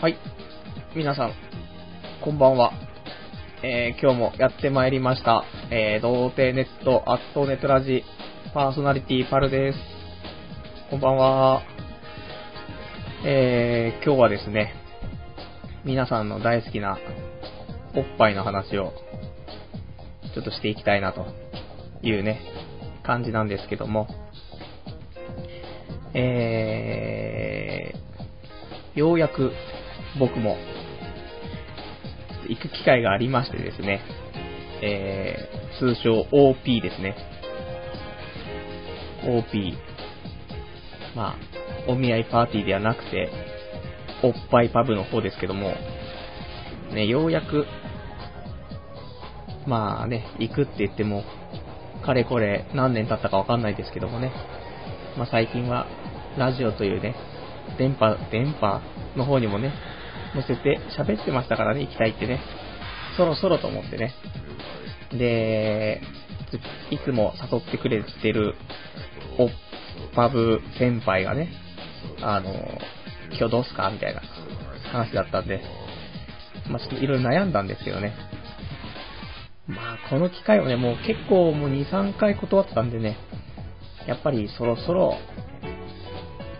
はい。皆さん、こんばんは。えー、今日もやってまいりました。えー、童貞ネット、アットネットラジ、パーソナリティパルです。こんばんは。えー、今日はですね、皆さんの大好きなおっぱいの話を、ちょっとしていきたいなというね、感じなんですけども、えー、ようやく僕も行く機会がありましてですね、えー、通称 OP ですね。OP。まあ、お見合いパーティーではなくて、おっぱいパブの方ですけども、ね、ようやく、まあね、行くって言っても、かれこれ何年経ったかわかんないですけどもね、まあ最近は、ラジオというね、電波、電波の方にもね、載せて喋ってましたからね、行きたいってね。そろそろと思ってね。で、いつも誘ってくれてる、おっぱぶ先輩がね、あの、今日どうすかみたいな話だったんで、まあちょっといろいろ悩んだんですけどね。まあこの機会をね、もう結構もう2、3回断ってたんでね、やっぱりそろそろ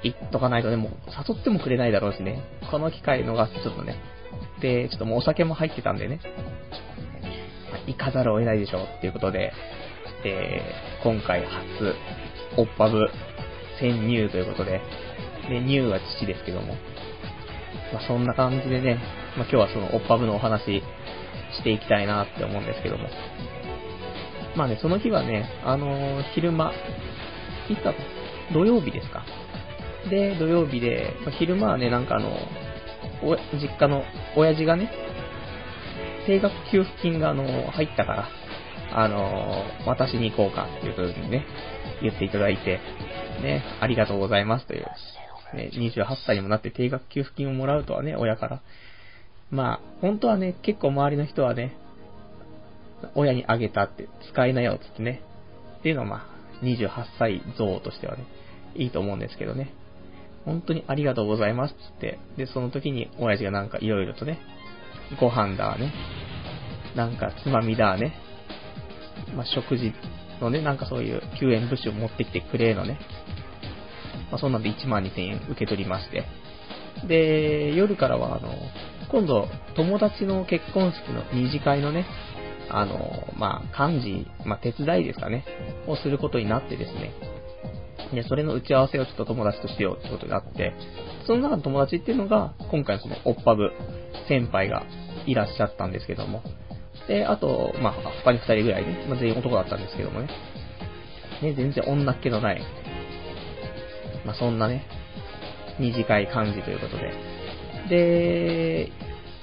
行っとかないとね、もう誘ってもくれないだろうしね、この機会逃すとちょっとね、で、ちょっともうお酒も入ってたんでね、行かざるを得ないでしょうっていうことで、で、今回初、おっぱぶ潜入ということで、で、入は父ですけども、まあ、そんな感じでね、まあ、今日はそのおっぱぶのお話していきたいなって思うんですけども、まあね、その日はね、あのー、昼間、いつだった？土曜日ですか？で、土曜日で、まあ、昼間はね、なんかあの、お、実家の親父がね、定額給付金があの、入ったから、あの、渡しに行こうかっていう風にね、言っていただいて、ね、ありがとうございますという、ね、28歳にもなって定額給付金をもらうとはね、親から。まあ、本当はね、結構周りの人はね、親にあげたって、使いなよ、つってね。っていうのはまあ、28歳像としてはね、いいと思うんですけどね。本当にありがとうございますっ、つって。で、その時に親父がなんか色々とね、ご飯だね、なんかつまみだね、まあ、食事のね、なんかそういう救援物資を持ってきてくれのね、まあ、そんなんで1万2000円受け取りまして。で、夜からはあの、今度、友達の結婚式の二次会のね、あの、まあ、幹事、まあ、手伝いですかね、をすることになってですね。で、それの打ち合わせをちょっと友達としようってことになって、その中の友達っていうのが、今回そのおっぱぶ先輩がいらっしゃったんですけども。で、あと、まあ、他に二人ぐらいね、まあ、全員男だったんですけどもね。ね、全然女っ気のない、まあ、そんなね、二次会幹事ということで。で、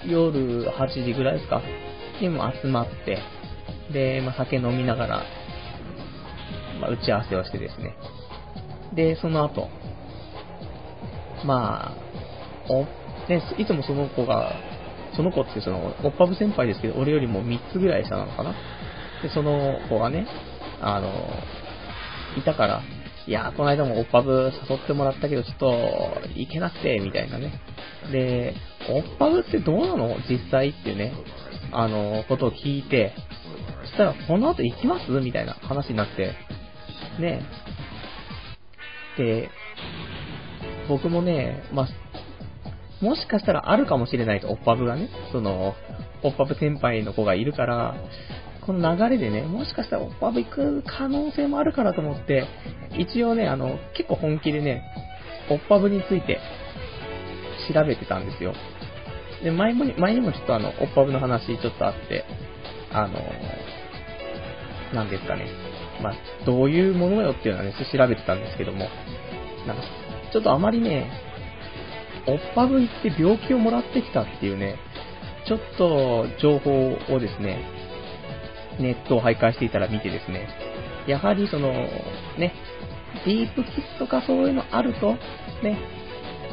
夜8時ぐらいですか？にも集まって、で、まあ、酒飲みながら、まあ、打ち合わせをしてですね。で、その後、まあ、お、ね、いつもその子が、その子ってその、おっぱぶ先輩ですけど、俺よりも3つぐらい下なのかな？で、その子がね、あの、いたから、いやこの間もおっぱぶ誘ってもらったけど、ちょっと、行けなくて、みたいなね。で、おっぱぶってどうなの？実際っていうね、あの、ことを聞いて、そしたら、この後行きます？みたいな話になって、ねで、僕もね、まあ、もしかしたらあるかもしれないと、おっぱぶがね、その、おっぱぶ先輩の子がいるから、この流れでね、もしかしたらおっぱぶ行く可能性もあるからと思って、一応ね、あの、結構本気でね、おっぱぶについて調べてたんですよ。で、前も、前にもちょっとあの、おっぱぶの話ちょっとあって、あの、なんですかね。まあ、どういうものよっていうのはね、調べてたんですけども、なんか、ちょっとあまりね、おっぱぶ行って病気をもらってきたっていうね、ちょっと情報をですね、ネットを徘徊していたら見てですね、やはりその、ね、ディープキスとかそういうのあると、ね、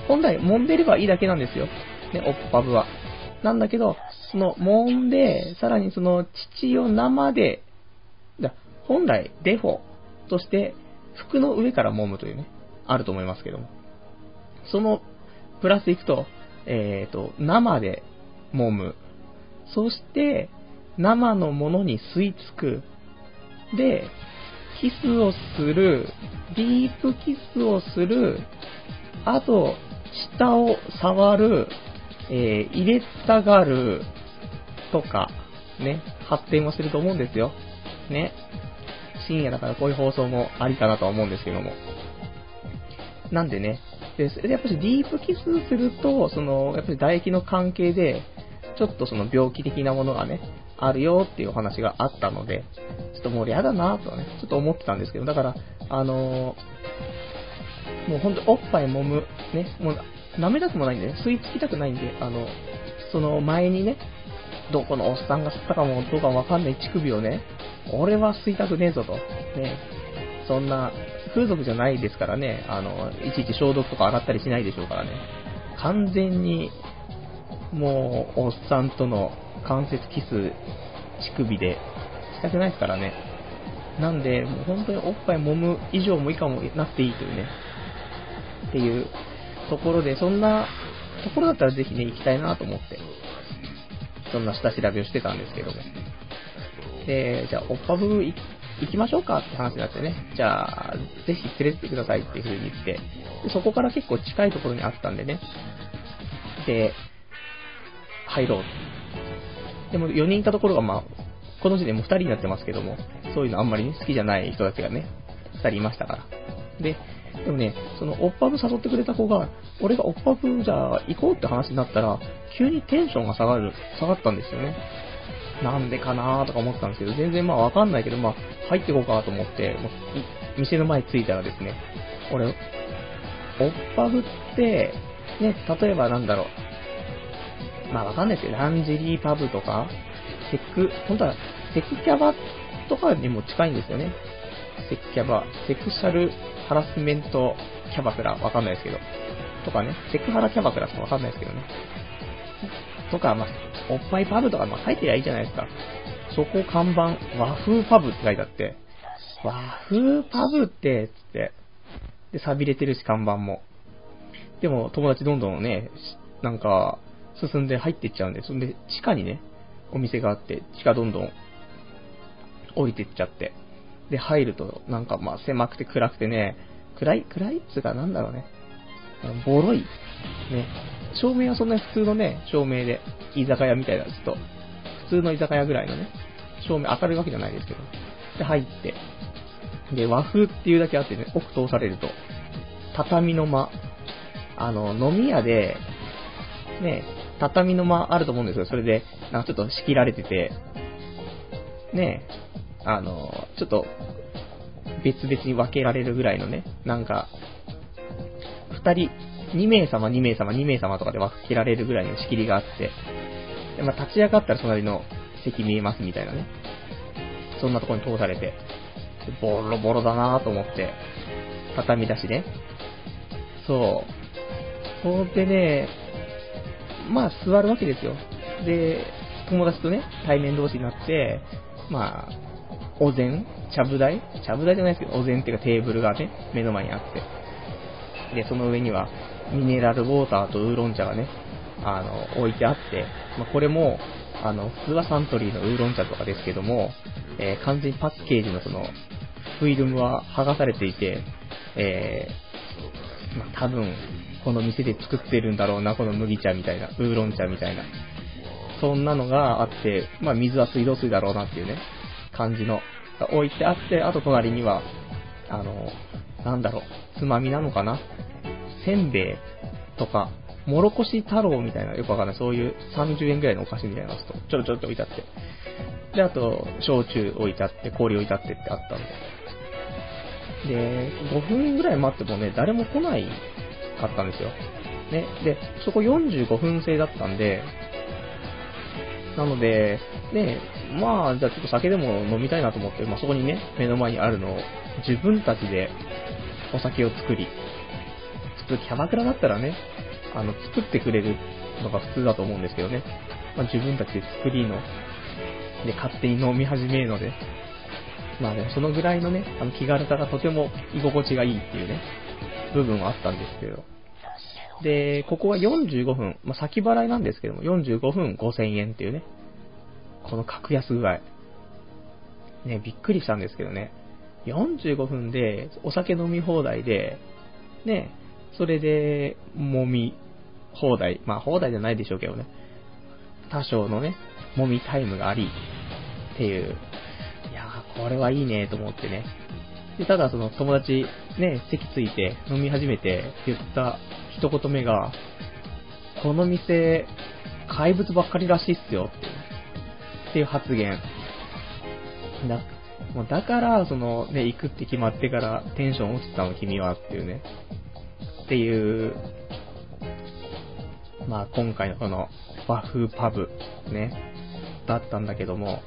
本来揉んでればいいだけなんですよ。ね、おっぱぶは。なんだけど、その揉んで、さらにその乳を生で、本来デフォとして服の上から揉むというね、あると思いますけども。そのプラスいくと、えっ、と、生で揉む。そして、生のものに吸い付く。で、キスをする、ディープキスをする、あと、下を触る、えー入れたがる、とか、ね、発展をすると思うんですよ。ね。深夜だからこういう放送もありかなとは思うんですけども。なんでね、で、それでやっぱりディープキスすると、その、やっぱり唾液の関係で、ちょっとその病気的なものがね、あるよっていうお話があったので、ちょっともう嫌だなとはね、ちょっと思ってたんですけど、だから、あのーもうほんとおっぱい揉む、ね、もう舐めたくもないんでね、吸い付きたくないんで、あの、その前にね、どこのおっさんが吸ったかもどうかもわかんない乳首をね、俺は吸いたくねえぞと。ね、そんな、風俗じゃないですからね、あの、いちいち消毒とか洗ったりしないでしょうからね。完全に、もう、おっさんとの関節キス、乳首で、したくないですからね。なんで、もう本当におっぱい揉む以上も以下もなくていいというね、っていうところで、そんなところだったらぜひね、行きたいなと思って、そんな下調べをしてたんですけども。で、じゃあ、おっぱぶ行きましょうかって話になってね、じゃあ、ぜひ連れてってくださいっていう風に言って、でそこから結構近いところにあったんでね、で、入ろう。でも4人いたところがまあ、この時点でもう2人になってますけども、そういうのあんまり、ね、好きじゃない人たちがね、2人いましたから。で、でもね、そのおっぱぶ誘ってくれた子が、俺がおっぱぶじゃあ行こうって話になったら、急にテンションが下がる、下がったんですよね。なんでかなーとか思ってたんですけど、全然まあわかんないけど、まあ入ってこうかと思って、もう店の前着いたらですね、俺、おっぱぶって、ね、例えばなんだろう、まあわかんないですけど、ランジェリーパブとか、セク、本当はセクキャバとかにも近いんですよね。セクキャバ、セクシャルハラスメントキャバクラ、わかんないですけど。とかね、セクハラキャバクラとかわかんないですけどね。とか、まあ、おっぱいパブとか、まあ、書いてりゃいいじゃないですか。そこ看板、和風パブって書いてあって、和風パブって、つって。で、錆びれてるし、看板も。でも、友達どんどんね、なんか、進んで入っていっちゃうんで、そんで、地下にね、お店があって、地下どんどん降りてっちゃって。で、入ると、なんかまあ狭くて暗くてね、暗い、暗いっつうかなんだろうね。ボロい。ね。照明はそんなに普通のね、照明で、居酒屋みたいな、ちょっと、普通の居酒屋ぐらいのね、照明明るいわけじゃないですけど。で、入って。で、和風っていうだけあってね、奥通されると、畳の間。あの、飲み屋で、ね、畳の間あると思うんですよ。それで、なんかちょっと仕切られてて、ね、あの、ちょっと、別々に分けられるぐらいのね、なんか、二人、2名様、2名様、2名様とかで分けられるぐらいの仕切りがあって、でまあ、立ち上がったら隣の席見えますみたいなね。そんなとこに通されて、ボロボロだなと思って、畳だしね。そう。それでね、まあ座るわけですよ。で、友達とね、対面同士になって、まあ、お膳ちゃぶ台？ちゃぶ台じゃないですけど、お膳っていうかテーブルがね、目の前にあって。で、その上には、ミネラルウォーターとウーロン茶がね、あの、置いてあって、まあ、これも、あの、普通はサントリーのウーロン茶とかですけども、えー完全にパッケージのその、フィルムは剥がされていて、えーまあ、多分、この店で作ってるんだろうな、この麦茶みたいな、ウーロン茶みたいな。そんなのがあって、まあ、水は水道水だろうなっていうね、感じの、置いてあって、あと隣には、あの、なんだろう、つまみなのかなせんべいとか、もろこし太郎みたいな、よくわかんない、そういう30円ぐらいのお菓子みたいなやつと、ちょろちょろって置いてあって。で、あと、焼酎置いてあって、氷置いてあってってあったんで。で、5分ぐらい待ってもね、誰も来ないかったんですよ。ね、で、そこ45分制だったんで、なので、ね、まあ、じゃあちょっと酒でも飲みたいなと思って、まあそこにね、目の前にあるのを自分たちでお酒を作り、普通キャバクラだったらね、あの、作ってくれるのが普通だと思うんですけどね、まあ自分たちで作りの、で、勝手に飲み始めるので、まあでもそのぐらいのね、あの気軽さがとても居心地がいいっていうね、部分はあったんですけど、で、ここは45分、まあ、先払いなんですけども、45分5000円っていうね、この格安具合。ね、びっくりしたんですけどね、45分でお酒飲み放題で、ね、それで、揉み放題、まあ放題じゃないでしょうけどね、多少のね、揉みタイムがあり、っていう、いやー、これはいいねと思ってね。で、ただその友達、ね、席ついて飲み始めて言った一言目が、この店、怪物ばっかりらしいっすよっていう、発言。だ、もうだから、そのね、行くって決まってからテンション落ちたの君はっていうね。っていう、まあ今回のこの和風パブね、だったんだけども、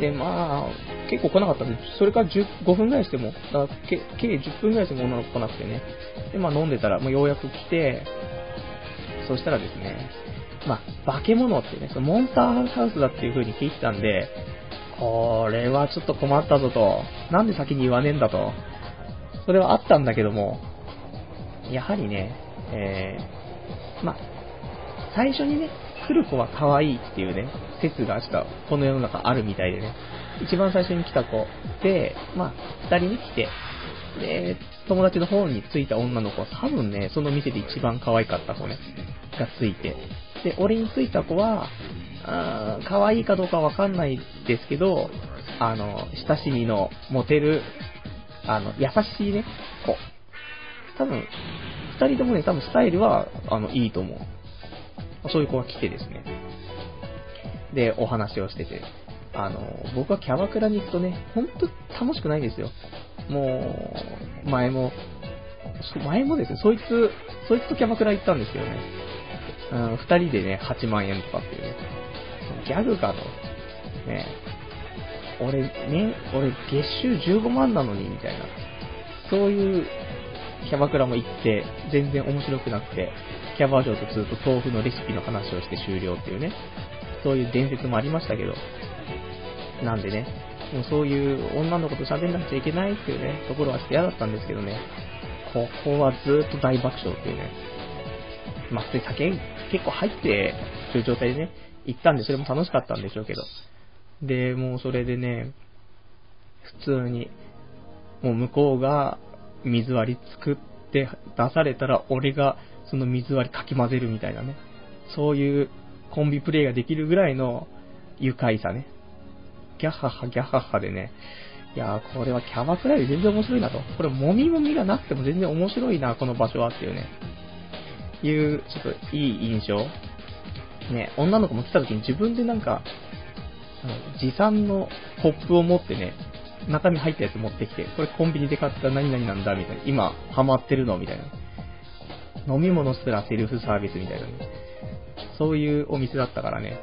で、まあ、結構来なかったんで、それから15分ぐらいしても、だ計10分ぐらいしても女の子来なくてね。で、まあ飲んでたら、もうようやく来て、そしたらですね、まあ、化け物ってね、そのモンスターハウスだっていう風に聞いてたんで、これはちょっと困ったぞと、なんで先に言わねえんだと、それはあったんだけども、やはりね、えー、まあ、最初にね、来る子は可愛いっていうね、説が明日、この世の中あるみたいでね、一番最初に来た子で、まあ、二人に来て、で、友達の方に着いた女の子は多分ね、その店で一番可愛かった子ね、がついて、で、俺に着いた子は、あ可愛いかどうかわかんないですけど、あの、親しみの持てる、あの、優しいね、子。多分、二人ともね、多分スタイルは、あの、いいと思う。そういう子が来てですね。で、お話をしてて。あの、僕はキャバクラに行くとね、ほんと楽しくないですよ。もう、前も、前もですね、そいつ、そいつとキャバクラ行ったんですけどね。うん、二人でね、8万円とかっていうね。ギャグかと。ね俺、ね、俺月収15万なのに、みたいな。そういうキャバクラも行って、全然面白くなくて、キャバ嬢とずっと豆腐のレシピの話をして終了っていうね、そういう伝説もありましたけど、なんでね、もうそういう女の子と喋んなくちゃいけないっていうね、ところはちょっと嫌だったんですけどね、ここはずっと大爆笑っていうね、まあ、普通に酒結構入ってる状態でね、行ったんでそれも楽しかったんでしょうけど、で、もうそれでね、普通に、もう向こうが水割り作って出されたら、俺がその水割りかき混ぜるみたいなね。そういうコンビプレイができるぐらいの愉快さね。ギャッハッハ、ギャッハッハでね。いやー、これはキャバクラより全然面白いなと。これ、もみもみがなくても全然面白いな、この場所はっていうね。いう、ちょっといい印象。ね、女の子も来た時に自分でなんか、持参のコップを持ってね、中身入ったやつ持ってきて、これコンビニで買った何々なんだ、みたいな。今、ハマってるの、みたいな。飲み物すらセルフサービスみたいなね。そういうお店だったからね。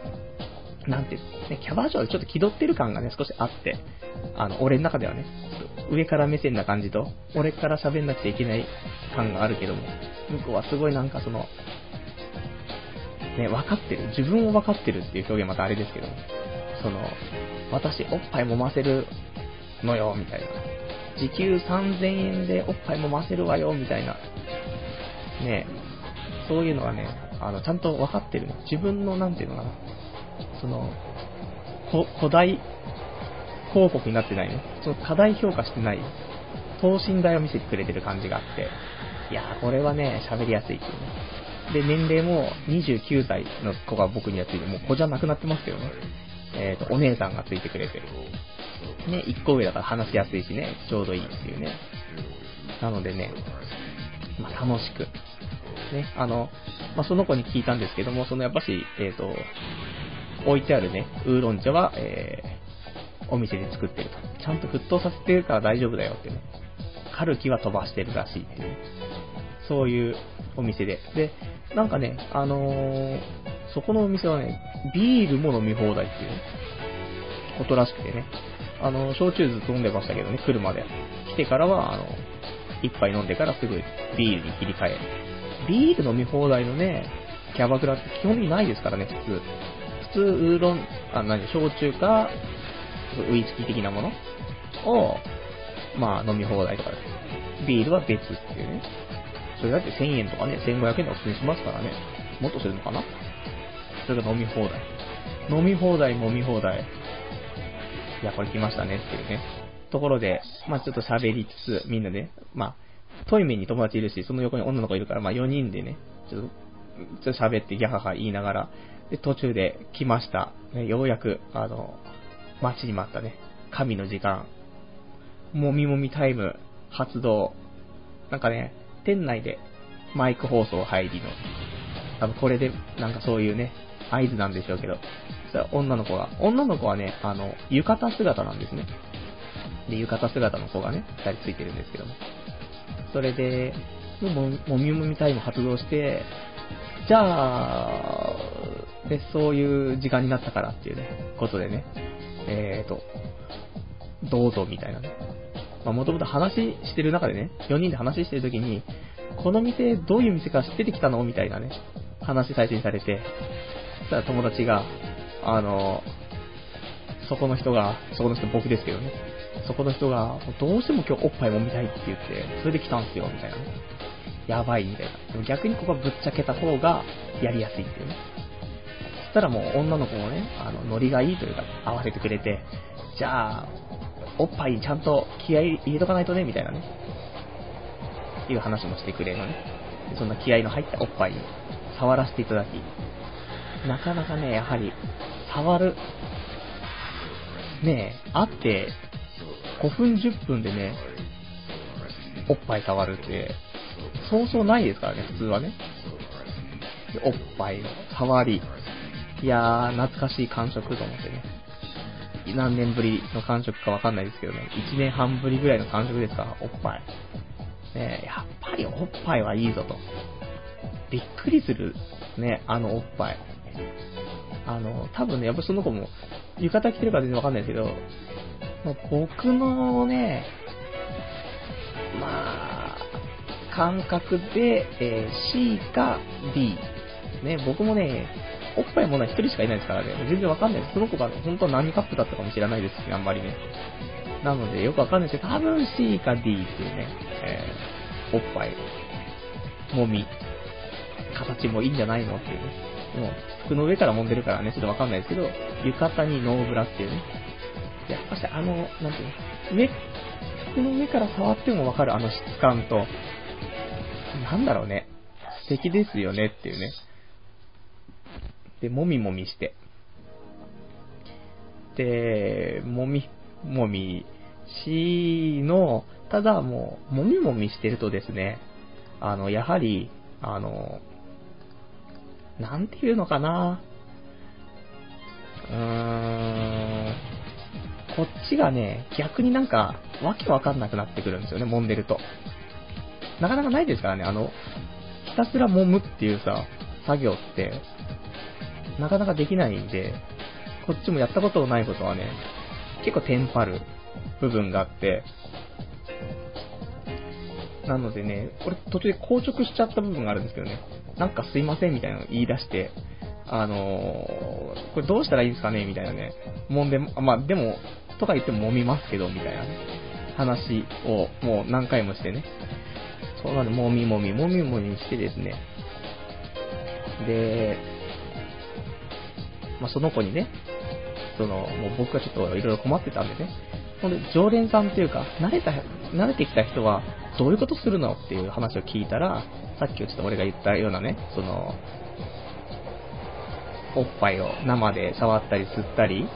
なんて、ね、キャバ嬢でちょっと気取ってる感がね、少しあって、あの、俺の中ではね、上から目線な感じと、俺から喋んなくちゃいけない感があるけども、向こうはすごいなんかその、ね、分かってる。自分を分かってるっていう表現またあれですけど、その、私、おっぱい揉ませるのよ、みたいな。時給3000円でおっぱいもませるわよ、みたいな。ねそういうのはね、あの、ちゃんと分かってる。自分の、なんていうのかな。その、古代広告になってないね。その課題評価してない、等身大を見せてくれてる感じがあって、いやー、これはね、喋りやすいっていうね。で、年齢も29歳の子が僕にはついて、もう子じゃなくなってますけどね。えっ、ー、と、お姉さんがついてくれてる。ね、1個上だから話しやすいしね、ちょうどいいっていうね。なのでね、まあ、楽しく。ね、あの、まあ、その子に聞いたんですけども、そのやっぱし、えっ、ー、と、置いてあるね、ウーロン茶は、えー、お店で作ってると。ちゃんと沸騰させてるから大丈夫だよってね。カルキは飛ばしてるらしいっていう、そういうお店で。で、なんかね、あのー、そこのお店はね、ビールも飲み放題っていうことらしくてね。あの、焼酎ずっと飲んでましたけどね、来るまで。来てからは、あの、一杯飲んでからすぐビールに切り替え。ビール飲み放題のね、キャバクラって基本的にないですからね、普通。普通、ウーロン、あ、何、焼酎か、ウイスキー的なものを、まあ飲み放題とかです。ビールは別っていうね。それだって1000円とかね、1500円とか普通にしますからね。もっとするのかな？それが飲み放題。飲み放題、飲み放題。いや、これ来ましたねっていうね。ところで、まあちょっと喋りつつ、みんなで、まあ、トイメに友達いるし、その横に女の子いるから、まあ4人でね、ちょっと、ちょっと喋ってギャハハ言いながら、で、途中で来ました。ね、ようやく、あの、待ちに待ったね、神の時間。もみもみタイム発動。なんかね、店内でマイク放送入りの、多分これで、なんかそういうね、合図なんでしょうけど、そしたら女の子が、女の子はね、あの、浴衣姿なんですね。で、浴衣姿の子がね、二人ついてるんですけども。それで、ももみもみタイム発動して、じゃあ、で、そういう時間になったからっていうね、ことでね、えーと、どうぞみたいなね。まあ、もともと話してる中でね、4人で話してる時に、この店どういう店か知っててきたのみたいなね、話最初にされて、たら友達が、あの、そこの人が、そこの人僕ですけどね、そこの人が、どうしても今日おっぱい揉みたいって言って、それで来たんすよ、みたいなね。やばい、みたいな。でも逆にここはぶっちゃけた方が、やりやすいっていうね。そしたらもう女の子もね、あの、ノリがいいというか、合わせてくれて、じゃあ、おっぱいにちゃんと気合い入れとかないとね、みたいなね。いう話もしてくれるのね。そんな気合の入ったおっぱいに触らせていただき、なかなかね、やはり、触る、ねえ、会って5分10分でね、おっぱい触るって、そうそうないですからね、普通はね。おっぱいの触り。いやー、懐かしい感触と思ってね。何年ぶりの感触かわかんないですけどね。1年半ぶりぐらいの感触ですから、おっぱい。ねえやっぱりおっぱいはいいぞと。びっくりする、ね、あのおっぱい。あの、多分ね、やっぱその子も、浴衣着てるか全然わかんないですけど、僕のね、まあ、感覚で、えー、C か D。ね、僕もね、おっぱいものは一人しかいないですからね、全然わかんないです。その子が本当は何カップだったかもしれないですし、あんまりね。なので、よくわかんないですけど、多分 C か D っていうね、えー、おっぱい、もみ、形もいいんじゃないのっていうね。もう、服の上から揉んでるからね、ちょっとわかんないですけど、浴衣にノーブラっていうね、やっぱしあの、なんていうの、上、服の上から触ってもわかるあの質感と、なんだろうね、素敵ですよねっていうね。で、もみもみして。で、もみ、もみしの、ただもう、もみもみしてるとですね、あの、やはり、あの、なんていうのかな、うーん、こっちがね、逆になんか、わけわかんなくなってくるんですよね、揉んでると。なかなかないですからね、あの、ひたすら揉むっていうさ、作業って、なかなかできないんで、こっちもやったことないことはね、結構テンパる部分があって、なのでね、これ途中で硬直しちゃった部分があるんですけどね、なんかすいませんみたいなの言い出して、あのー、これどうしたらいいですかねみたいなね、揉んで、まあでも、とか言っても揉みますけど、みたいなね、話をもう何回もしてね。そうなんで、揉み揉み、揉み揉みしてですね。で、まあ、その子にね、その、もう僕がちょっといろいろ困ってたんでね。ほんで、常連さんっていうか、慣れた、慣れてきた人は、どういうことするのっていう話を聞いたら、さっきちょっと俺が言ったようなね、その、おっぱいを生で触ったり吸ったり、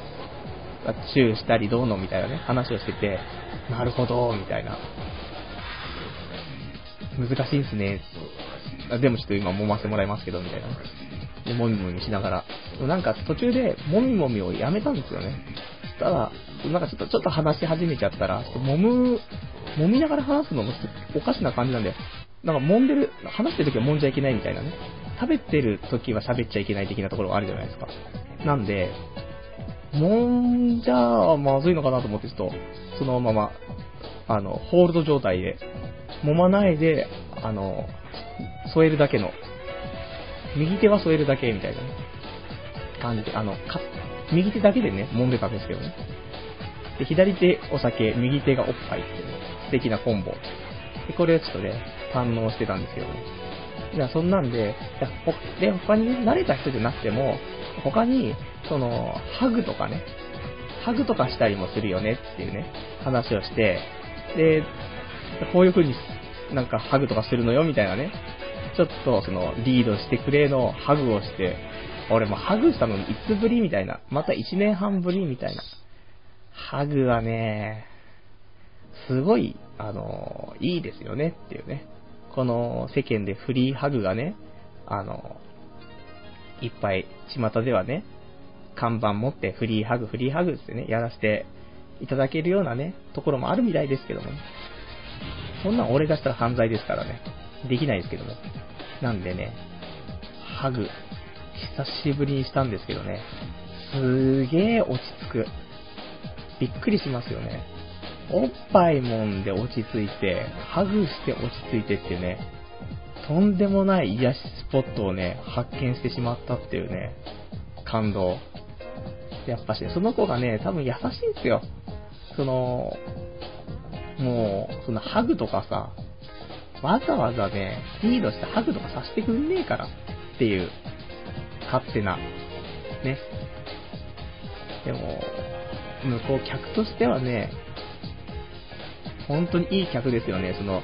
チューしたりどうのみたいなね、話をしてて、なるほど、みたいな。難しいですね。でもちょっと今揉ませてもらいますけど、みたいな。で、もみもみしながら。でもなんか途中で、もみもみをやめたんですよね。ただ、なんかちょっと、ちょっと話し始めちゃったら、揉む、揉みながら話すのもおかしな感じなんで、なんか揉んでる、話してる時は揉んじゃいけないみたいなね。食べてる時は喋っちゃいけない的なところがあるじゃないですか。なんで、もんじゃあまずいのかなと思って、ちょっと、そのまま、あの、ホールド状態で、揉まないで、あの、添えるだけの、右手は添えるだけみたいな、ね、感じで、あの、か、右手だけでね、揉んでたんですけどね。で、左手お酒、右手がおっぱいっていう、ね、素敵なコンボ。で、これをちょっとね、堪能してたんですけどね。じゃあそんなんで、いやほで、他にね、慣れた人じゃなくても、他に、その、ハグとかね、ハグとかしたりもするよねっていうね、話をして、で、こういう風になんかハグとかするのよみたいなね、ちょっとそのリードしてくれのハグをして、俺もハグしたのいつぶりみたいな、また1年半ぶりみたいな。ハグはね、すごい、あの、いいですよねっていうね。この世間でフリーハグがね、あの、いっぱい巷ではね、看板持ってフリーハグ、フリーハグってね、やらせていただけるようなね、ところもあるみたいですけどもね。そんなん俺がしたら犯罪ですからね。できないですけども。なんでね、ハグ、久しぶりにしたんですけどね、すげえ落ち着く。びっくりしますよね。おっぱいもんで落ち着いて、ハグして落ち着いてってね、とんでもない癒しスポットをね、発見してしまったっていうね、感動。やっぱし、その子がね、多分優しいんですよ。その、もう、そのハグとかさ、わざわざね、リードしてハグとかさせてくんねえからっていう、勝手な、ね。でも、向こう客としてはね、本当にいい客ですよね。その、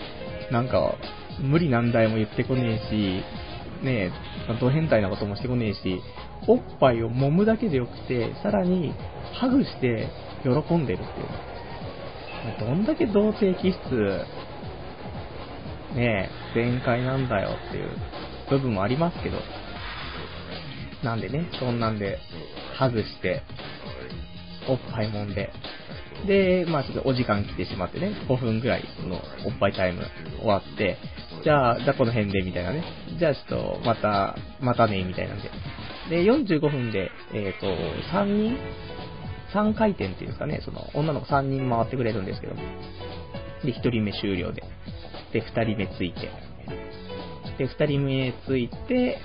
なんか、無理難題も言ってこねえし、ねえ、ド変態なこともしてこねえし、おっぱいを揉むだけでよくて、さらに、ハグして喜んでるっていう。どんだけ童貞気質、ねえ、全開なんだよっていう部分もありますけど。なんでね、そんなんで、ハグして、おっぱい揉んで、で、まあちょっとお時間来てしまってね、5分ぐらいのおっぱいタイム終わって、じゃあ、じゃあこの辺でみたいなね。じゃあちょっと、また、またね、みたいなんで。で、45分で、えっ、ー、と、3人 ?3 回転っていうんですかね、その、女の子3人回ってくれるんですけど。で、1人目終了で。で、2人目ついて。で、2人目ついて、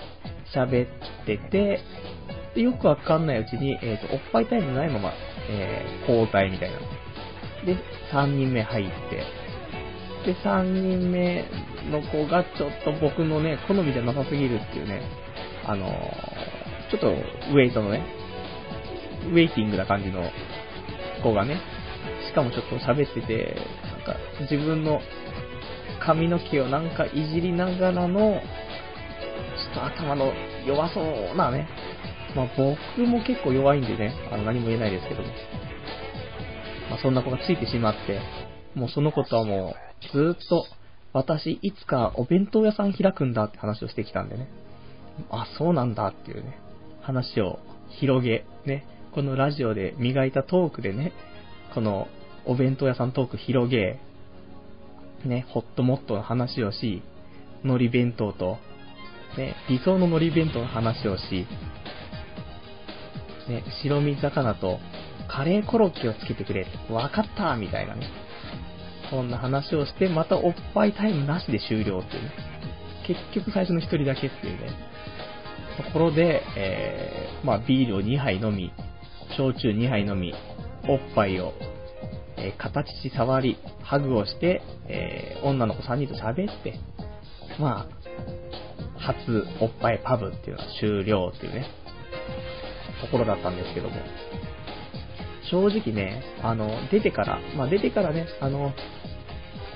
喋ってて、でよくわかんないうちに、えっ、ー、と、おっぱいタイムないまま、えー、交代みたいな。で、3人目入って、で、3人目の子がちょっと僕のね、好みじゃなさすぎるっていうね、あのー、ちょっとウェイトのね、ウェイティングな感じの子がね、しかもちょっと喋ってて、なんか自分の髪の毛をなんかいじりながらの、ちょっと頭の弱そうなね、まあ僕も結構弱いんでね、あの何も言えないですけども。まあそんな子がついてしまって、もうその子とはもうずっと私いつかお弁当屋さん開くんだって話をしてきたんでね。あ、そうなんだっていうね、話を広げ、ね、このラジオで磨いたトークでね、このお弁当屋さんトーク広げ、ね、ホットモットの話をし、海苔弁当と、ね、理想の海苔弁当の話をし、ね、白身魚とカレーコロッケをつけてくれ。わかったみたいなね。そんな話をして、またおっぱいタイムなしで終了っていうね。結局最初の一人だけっていうね。ところで、えー、まあビールを2杯飲み、焼酎2杯飲み、おっぱいを、えー、形し触り、ハグをして、えー、女の子3人と喋って、まあ、初おっぱいパブっていうのは終了っていうね。ところだったんですけども、正直ね、あの、出てから、まあ出てからね、あの、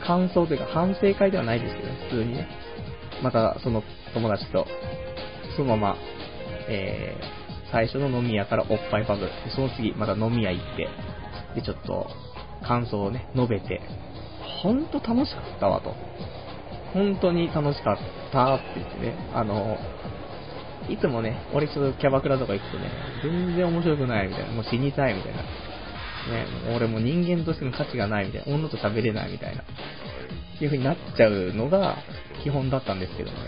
感想というか反省会ではないですけど、ね、普通にね、またその友達と、そのまま、えー、最初の飲み屋からおっぱいパブ、その次また飲み屋行って、で、ちょっと感想をね、述べて、ほんと楽しかったわと。本当に楽しかったって言ってね、あの、いつもね、俺ちょっとキャバクラとか行くとね、全然面白くないみたいな、もう死にたいみたいな。ね、俺も人間としての価値がないみたいな、女と喋れないみたいな、いう風になっちゃうのが基本だったんですけどもね。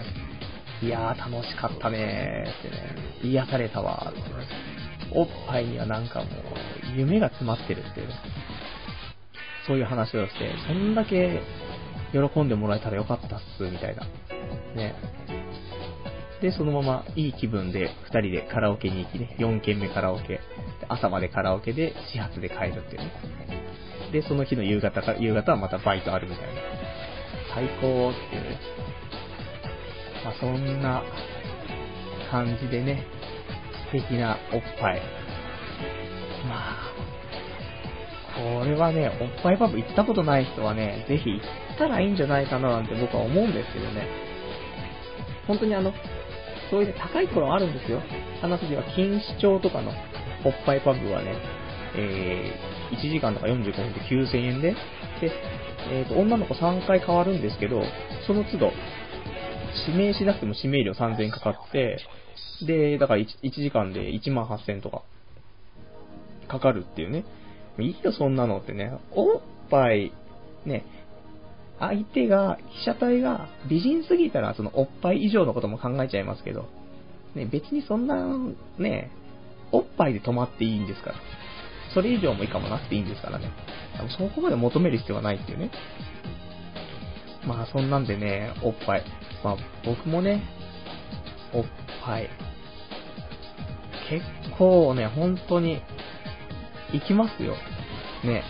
いやー楽しかったねーってね、癒されたわーってね。おっぱいにはなんかもう、夢が詰まってるっていうね。そういう話をして、そんだけ喜んでもらえたらよかったっす、みたいな。ね。で、そのままいい気分で2人でカラオケに行きね、4軒目カラオケ、朝までカラオケで始発で帰るっていうね。で、その日の夕方か、夕方はまたバイトあるみたいな最高っていうね。まあ、そんな感じでね、素敵なおっぱい。まあ、これはね、おっぱいパブ行ったことない人はね、ぜひ行ったらいいんじゃないかななんて僕は思うんですけどね。本当にあの、そういうね、高い頃あるんですよ。話では錦糸町とかのおっぱいパブはね、えー、1時間とか45分で9000円で、で、えーと、女の子3回変わるんですけど、その都度、指名しなくても指名料3000円かかって、で、だから 1, 1時間で1万8000円とか、かかるっていうね。いいよ、そんなのってね。おっぱい、ね、相手が、被写体が美人すぎたら、そのおっぱい以上のことも考えちゃいますけど、ね、別にそんな、ね、おっぱいで止まっていいんですから。それ以上も以下もなくていいんですからね。そこまで求める必要はないっていうね。まあそんなんでね、おっぱい。まあ僕もね、おっぱい。結構ね、本当に、行きますよ。ね。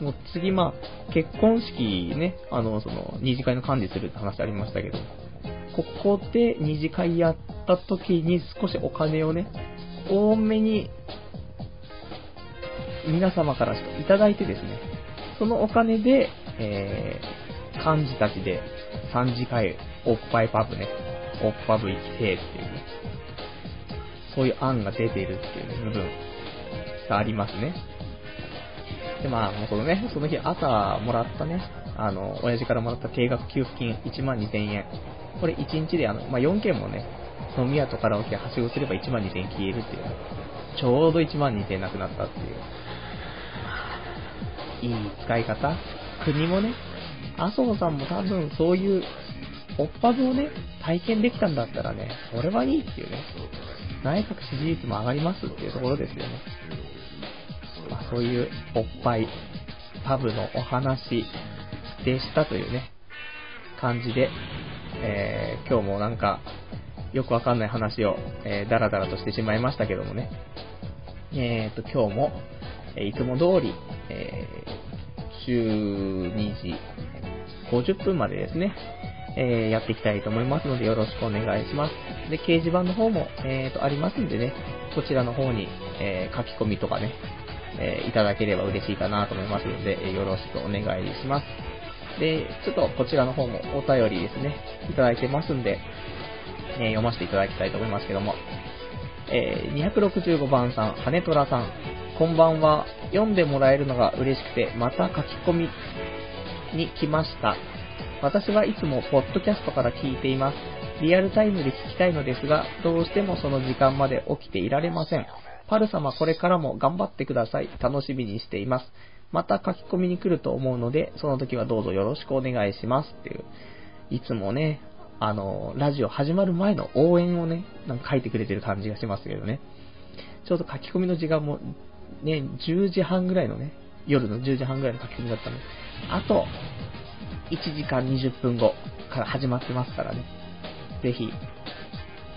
もう次、まあ、結婚式ね、あの、その、二次会の管理するって話ありましたけど、ここで二次会やった時に少しお金をね、多めに、皆様からいただいてですね、そのお金で、えー、幹事たちで3次会おっぱいパブね、おっぱぶ行きてっていうね、そういう案が出てるっていう、ね、部分がありますね。で、まあ、そのね、その日朝もらったね、あの、親父からもらった定額給付金1万2000円。これ1日であの、まあ、4件もね、飲み屋とカラオケはしごすれば1万2000円消えるっていう、ちょうど1万2000円なくなったっていう。いい使い方国もね、麻生さんも多分そういう、おっぱずをね、体験できたんだったらね、それはいいっていうね、内閣支持率も上がりますっていうところですよね。まあ、そういうおっぱい、パブのお話でしたというね、感じで、えー、今日もなんか、よくわかんない話を、えー、だらだらとしてしまいましたけどもね。えーと、今日も、えいつも通り、えー、12時50分までですね、えー、やっていきたいと思いますのでよろしくお願いします。で、掲示板の方も、えーと、ありますんでね、こちらの方に、えー、書き込みとかね、えー、いただければ嬉しいかなと思いますので、えよろしくお願いします。で、ちょっとこちらの方もお便りですね、いただいてますんで、え読ませていただきたいと思いますけども、え265番さん、羽虎さん、こんばんは。読んでもらえるのが嬉しくて、また書き込みに来ました。私はいつもポッドキャストから聞いています。リアルタイムで聞きたいのですが、どうしてもその時間まで起きていられません。パル様これからも頑張ってください。楽しみにしています。また書き込みに来ると思うので、その時はどうぞよろしくお願いします。っていう。いつもね、あの、ラジオ始まる前の応援をね、なんか書いてくれてる感じがしますけどね。ちょうど書き込みの時間も、ね、10時半ぐらいのね、夜の10時半ぐらいの書き込みだったので、あと、1時間20分後から始まってますからね。ぜひ。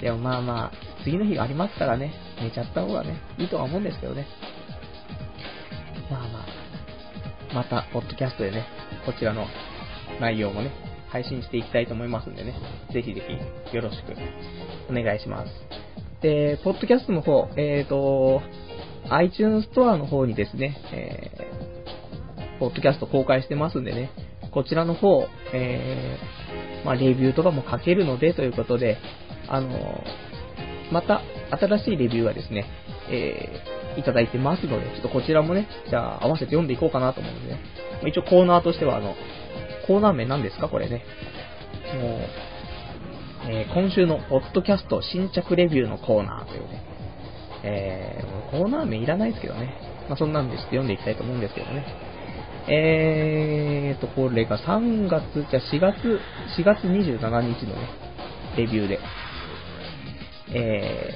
でもまあまあ、次の日がありますからね、寝ちゃった方がね、いいとは思うんですけどね。まあまあ、また、ポッドキャストでね、こちらの内容もね、配信していきたいと思いますんでね、ぜひぜひよろしくお願いします。で、ポッドキャストの方、えーと、iTunes ストアの方にですね、えー、ポッドキャスト公開してますんでね、こちらの方、えー、まあ、レビューとかも書けるのでということで、あのまた新しいレビューはですね、えー、いただいてますので、ちょっとこちらもね、じゃあ合わせて読んでいこうかなと思うので、ね、一応コーナーとしては、あの、コーナー名何ですか？これね。もう、えー、今週のポッドキャスト新着レビューのコーナーというね、えー、コーナー名いらないですけどね。まあ、そんなんでちょっと読んでいきたいと思うんですけどね。えーと、これが3月、じゃあ4月、4月27日のね、レビューで、え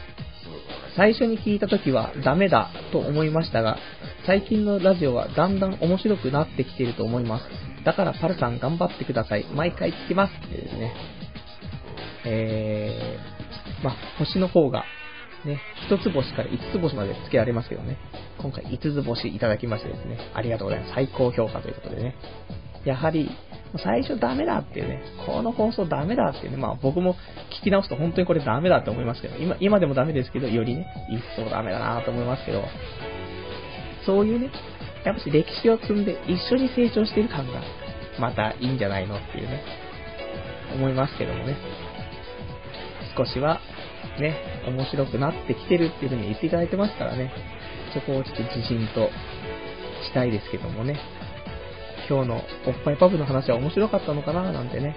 ー、最初に聞いた時はダメだと思いましたが、最近のラジオはだんだん面白くなってきていると思います。だからパルさん頑張ってください。毎回聞きます。ってですね。えー、ま星の方がね、一つ星から五つ星まで付けられますけどね、今回五つ星いただきましてですね、ありがとうございます。最高評価ということでね。やはり、最初ダメだっていうね、この放送ダメだっていうね、まあ僕も聞き直すと本当にこれダメだって思いますけど、今、今でもダメですけど、よりね、一層ダメだなと思いますけど、そういうね、やっぱし歴史を積んで一緒に成長してる感が、またいいんじゃないのっていうね、思いますけどもね。少しは、ね、面白くなってきてるっていう風に言っていただいてますからね、そこをちょっと自信としたいですけどもね。今日のおっぱいパブの話は面白かったのかななんてね、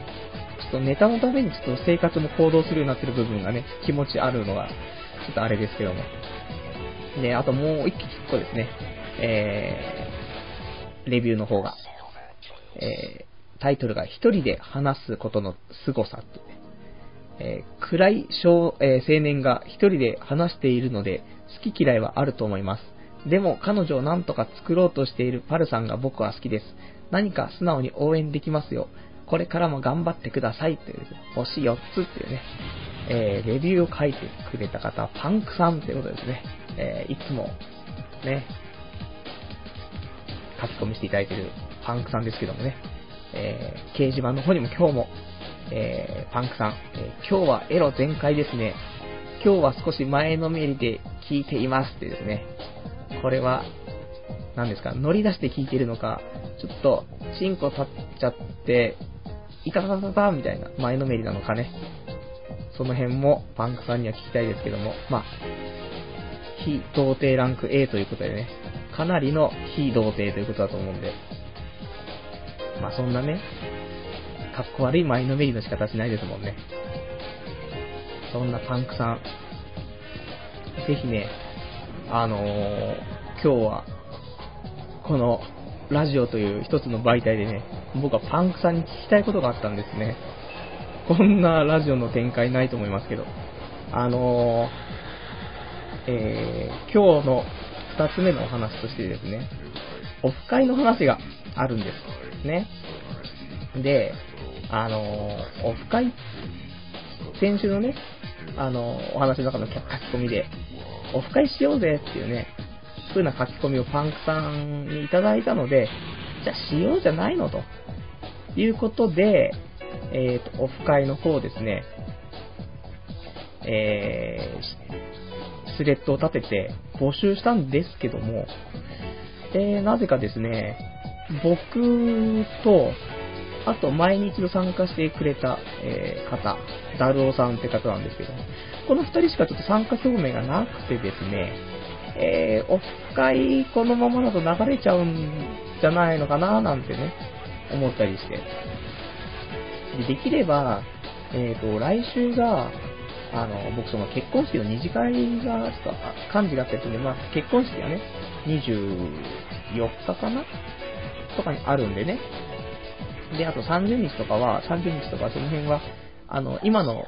ちょっとネタのためにちょっと生活も行動するようになってる部分がね、気持ちあるのが、ちょっとあれですけども。で、あともう一個ですね、えー、レビューの方が、えー、タイトルが一人で話すことの凄さって、えー、暗い小、えー、青年が一人で話しているので、好き嫌いはあると思います。でも彼女を何とか作ろうとしているパルさんが僕は好きです。何か素直に応援できますよ。これからも頑張ってくださいという、星4つっていうね、えー、レビューを書いてくれた方、パンクさんということですね。えー、いつも、ね、書き込みしていただいているパンクさんですけどもね、えー、掲示板の方にも今日も、えー、パンクさん、えー、今日はエロ全開ですね。今日は少し前のめりで聞いていますってですね。これは、何ですか、乗り出して聞いているのか、ちょっと、チンコ立っちゃって、いたたたたみたいな前のめりなのかね。その辺もパンクさんには聞きたいですけども、まあ、非童貞ランク A ということでね、かなりの非童貞ということだと思うんで、まあそんなね、かっこ悪い前のめりの仕方しないですもんね。そんなパンクさん、ぜひね、あのー、今日は、このラジオという一つの媒体でね、僕はパンクさんに聞きたいことがあったんですね。こんなラジオの展開ないと思いますけど。あのー、えー、今日の二つ目のお話としてですね、オフ会の話があるんですね。で、あのー、オフ会、先週のね、あのー、お話の中の書き込みで、オフ会しようぜっていうね、風な書き込みをパンクさんにいただいたので、じゃあしようじゃないのと。いうことで、えっ、ー、と、オフ会の方ですね、えー、スレッドを立てて募集したんですけども、えー、なぜかですね、僕と、あと前に一度参加してくれた、えー、方、ダルオさんって方なんですけど、この2人しかちょっと参加表明がなくてですね、えー、オフ会このままだと流れちゃうんじゃないのかななんてね、思ったりして。でできれば、えっ、ー、と、来週が、あの、僕その結婚式の二次会が、ちょっと感じがあったりするんで、まあ、結婚式がね、24日かなとかにあるんでね。で、あと30日とかは、30日とかその辺は、あの、今の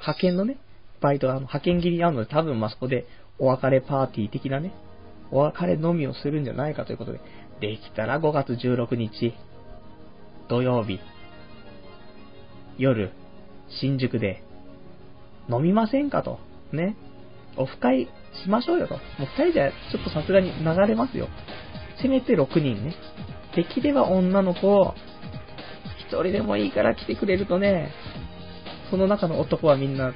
派遣のね、バイト、あの、派遣切りあるので、多分まあそこでお別れパーティー的なね、お別れのみをするんじゃないかということで、できたら5月16日、土曜日、夜、新宿で、飲みませんかと。ね。オフ会しましょうよと。もう2人じゃちょっとさすがに流れますよ。せめて6人ね。できれば女の子を、1人でもいいから来てくれるとね、その中の男はみんな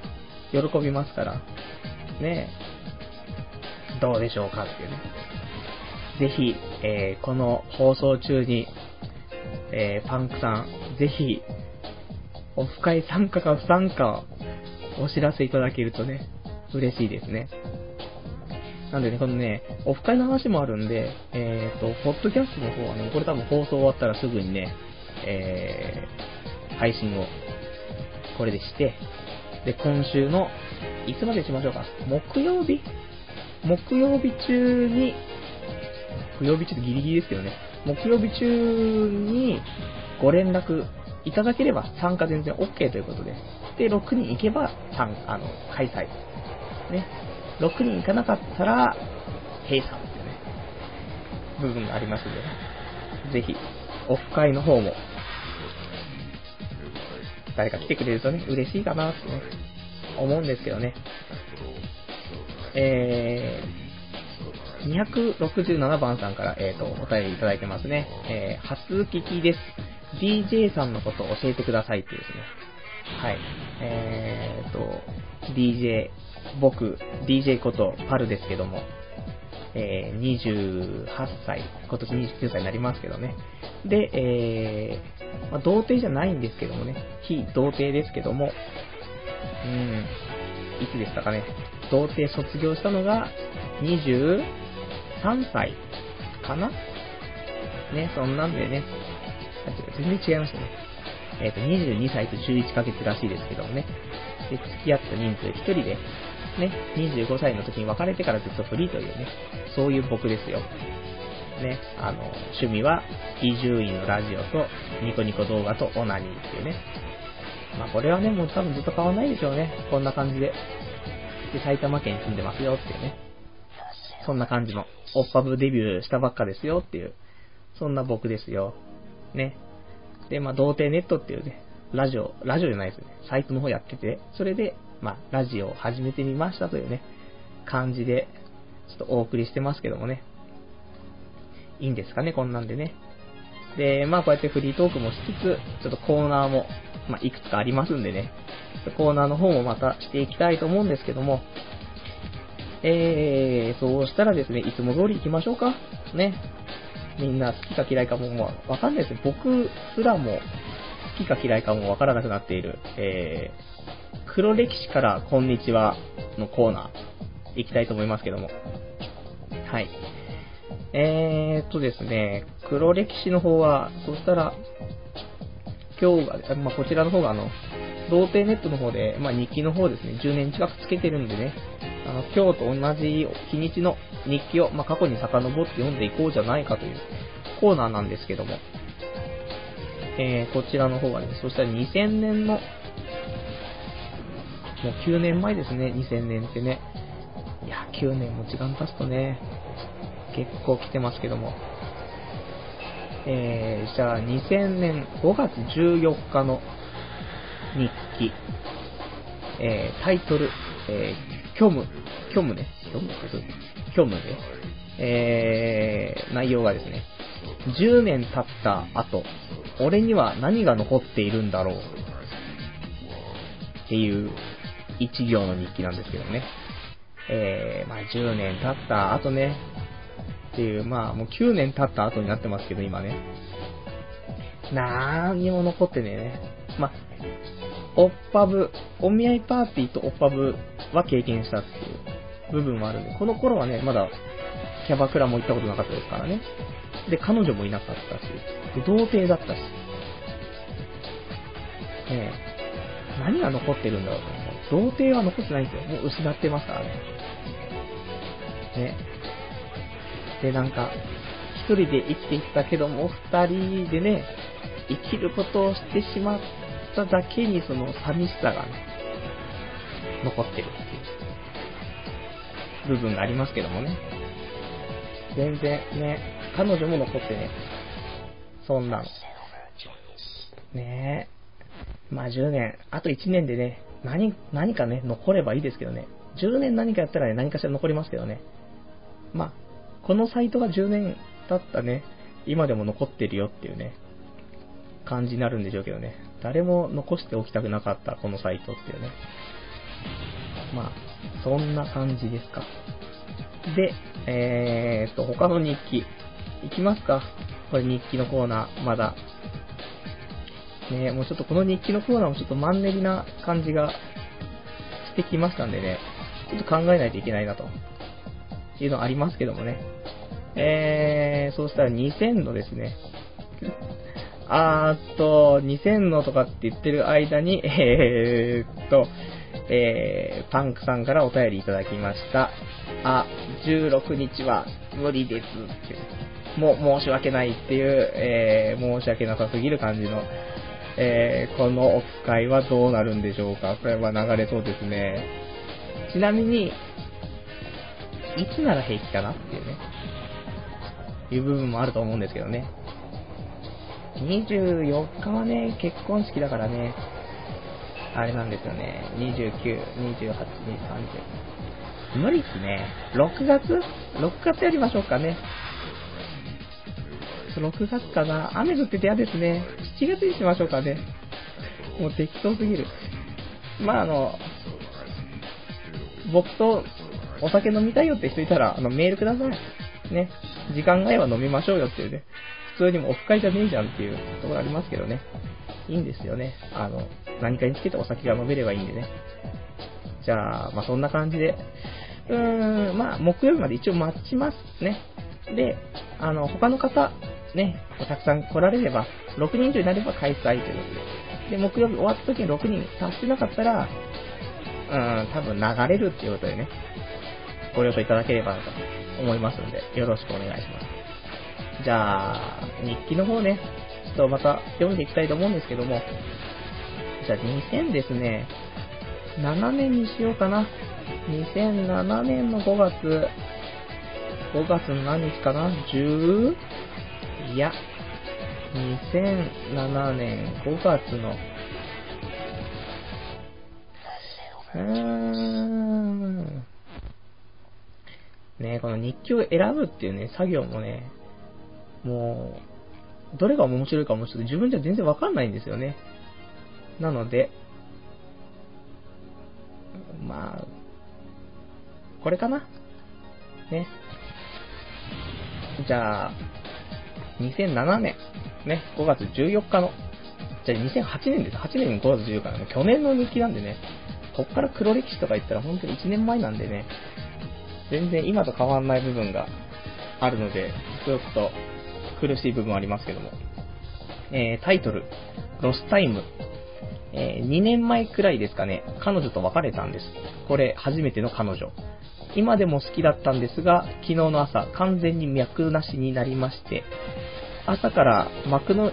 喜びますから、ねどうでしょうかっていうね。ぜひ、えー、この放送中に、えー、パンクさん、ぜひ、オフ会参加か不参加をお知らせいただけるとね、嬉しいですね。なんでね、このね、オフ会の話もあるんで、えっ、ー、と、ポッドキャストの方はね、これ多分放送終わったらすぐにね、えー、配信を、これでして、で、今週の、いつまでしましょうか？木曜日？木曜日中に、木曜日中ギリギリですけどね、木曜日中にご連絡いただければ参加全然 OK ということで、で、6人行けば参あの開催。ね。6人行かなかったら、閉鎖っていうね、部分がありますんでね。ぜひ、オフ会の方も、誰か来てくれるとね、嬉しいかなってね、思うんですけどね。えー、267番さんから、え、ー、と、お便りいただいてますね。えー、初聞きです。DJ さんのことを教えてくださいっていうですね。はい。えーと、DJ、僕、DJ ことパルですけども、えー、28歳、今年29歳になりますけどね。で、えー、まあ、童貞じゃないんですけどもね、非童貞ですけども、うん、いつでしたかね。童貞卒業したのが23歳かな？ね、そんなんでね、全然違いましたね。えっ、ー、と、22歳と11ヶ月らしいですけどもね。で、付き合った人数1人で、ね、25歳の時に別れてからずっとフリーというね、そういう僕ですよ。ね、あの、趣味は、伊集院のラジオと、ニコニコ動画とオナニーっていうね。まあこれはね、もう多分ずっと変わんないでしょうね。こんな感じで。で、埼玉県住んでますよっていうね。そんな感じの、オッパブデビューしたばっかですよっていう、そんな僕ですよ。ね。で、まあ、童貞ネットっていうね、ラジオ、ラジオじゃないですね、サイトの方やってて、それで、まあ、ラジオを始めてみましたというね、感じで、ちょっとお送りしてますけどもね。いいんですかね、こんなんでね。で、まあ、こうやってフリートークもしつつ、ちょっとコーナーも、まあ、いくつかありますんでね、コーナーの方もまたしていきたいと思うんですけども、えー、そうしたらですね、いつも通り行きましょうか。ね。みんな好きか嫌いかも、まあ、わかんないですね。僕すらも好きか嫌いかもわからなくなっている、えー、黒歴史からこんにちはのコーナー、行きたいと思いますけども。はい。えーっとですね、黒歴史の方は、そしたら、今日が、まあ、こちらの方があの、童貞ネットの方で、まあ、日記の方ですね、10年近くつけてるんでね、あの、今日と同じ日にちの日記を、まあ、過去に遡って読んでいこうじゃないかというコーナーなんですけども、えー、こちらの方はね、そしたら2000年の、もう9年前ですね、2000年ってね。いや、9年も時間経つとね、結構来てますけども。えー、じゃあ2000年5月14日の日記、えー、タイトル、えー、虚無、虚無ね、虚無虚無で、えー、内容がですね、10年経った後、俺には何が残っているんだろう。っていう一行の日記なんですけどね。えー、まあ10年経った後ね、っていう、まあもう9年経った後になってますけど、今ね。なーにも残ってねえね。まあ、オッパブ、お見合いパーティーとオッパブは経験したっていう部分もあるんで、この頃はね、まだキャバクラも行ったことなかったですからね。で、彼女もいなかったし、で、童貞だったし。ねえ何が残ってるんだろうと。童貞は残ってないんですよ。もう失ってますからね。ね。で、なんか、一人で生きていったけども、二人でね、生きることをしてしまっただけに、その寂しさがね、残ってるっていう部分がありますけどもね。全然ね、彼女も残ってね、そんなの。ねえ。まあ10年、あと1年でね、何、何かね、残ればいいですけどね。10年何かやったらね、何かしら残りますけどね。まあ、このサイトが10年経ったね、今でも残ってるよっていうね、感じになるんでしょうけどね。誰も残しておきたくなかった、このサイトっていうね。まあ、そんな感じですか。で、えーと、他の日記。いきますかこれ日記のコーナー、まだ。ねもうちょっとこの日記のコーナーもちょっとマンネリな感じがしてきましたんでね、ちょっと考えないといけないなと。いうのありますけどもね。えー、そうしたら2000のですね、あーっと、2000のとかって言ってる間に、えーっと、えー、パンクさんからお便りいただきました。あ、16日は無理ですって。もう申し訳ないっていう、えー、申し訳なさすぎる感じの、えー、このオフ会はどうなるんでしょうかこれは流れそうですね。ちなみに、いつなら平気かなっていうね、いう部分もあると思うんですけどね。24日はね、結婚式だからね、あれなんですよね、29、28、30。無理っすね。6月 ?6 月やりましょうかね。6月かな。雨降ってて嫌ですね。7月にしましょうかね。もう適当すぎる。まあ、あの、僕とお酒飲みたいよって人いたら、あの、メールください。ね。時間が合えば飲みましょうよっていうね。普通にもオフ会じゃねえじゃんっていうところありますけどね。いいんですよね。あの、何かにつけてお酒が飲めればいいんでね。じゃあ、まあそんな感じで。うーん、まあ木曜日まで一応待ちますね。で、あの、他の方、ね、たくさん来られれば、6人以上になれば開催ということで。で、木曜日終わった時に6人達してなかったら、うん、多分流れるっていうことでね、ご了承いただければなと思いますので、よろしくお願いします。じゃあ、日記の方ね、ちょっとまた読んでいきたいと思うんですけども、じゃあ2000ですね、7年にしようかな。2007年の5月、5月の何日かな ?10? いや、2007年5月の、うーん。ねこの日記を選ぶっていうね、作業もね、もう、どれが面白いかもちょっと自分じゃ全然わかんないんですよね。なので、まあ、これかなね。じゃあ、2007年、ね、5月14日の、じゃあ2008年です。8年5月14日の、去年の日記なんでね、こっから黒歴史とか言ったら本当に1年前なんでね、全然今と変わんない部分があるので、ちょっと苦しい部分ありますけども。えー、タイトル、ロスタイム。えー、2年前くらいですかね、彼女と別れたんです。これ、初めての彼女。今でも好きだったんですが、昨日の朝、完全に脈なしになりまして、朝から幕の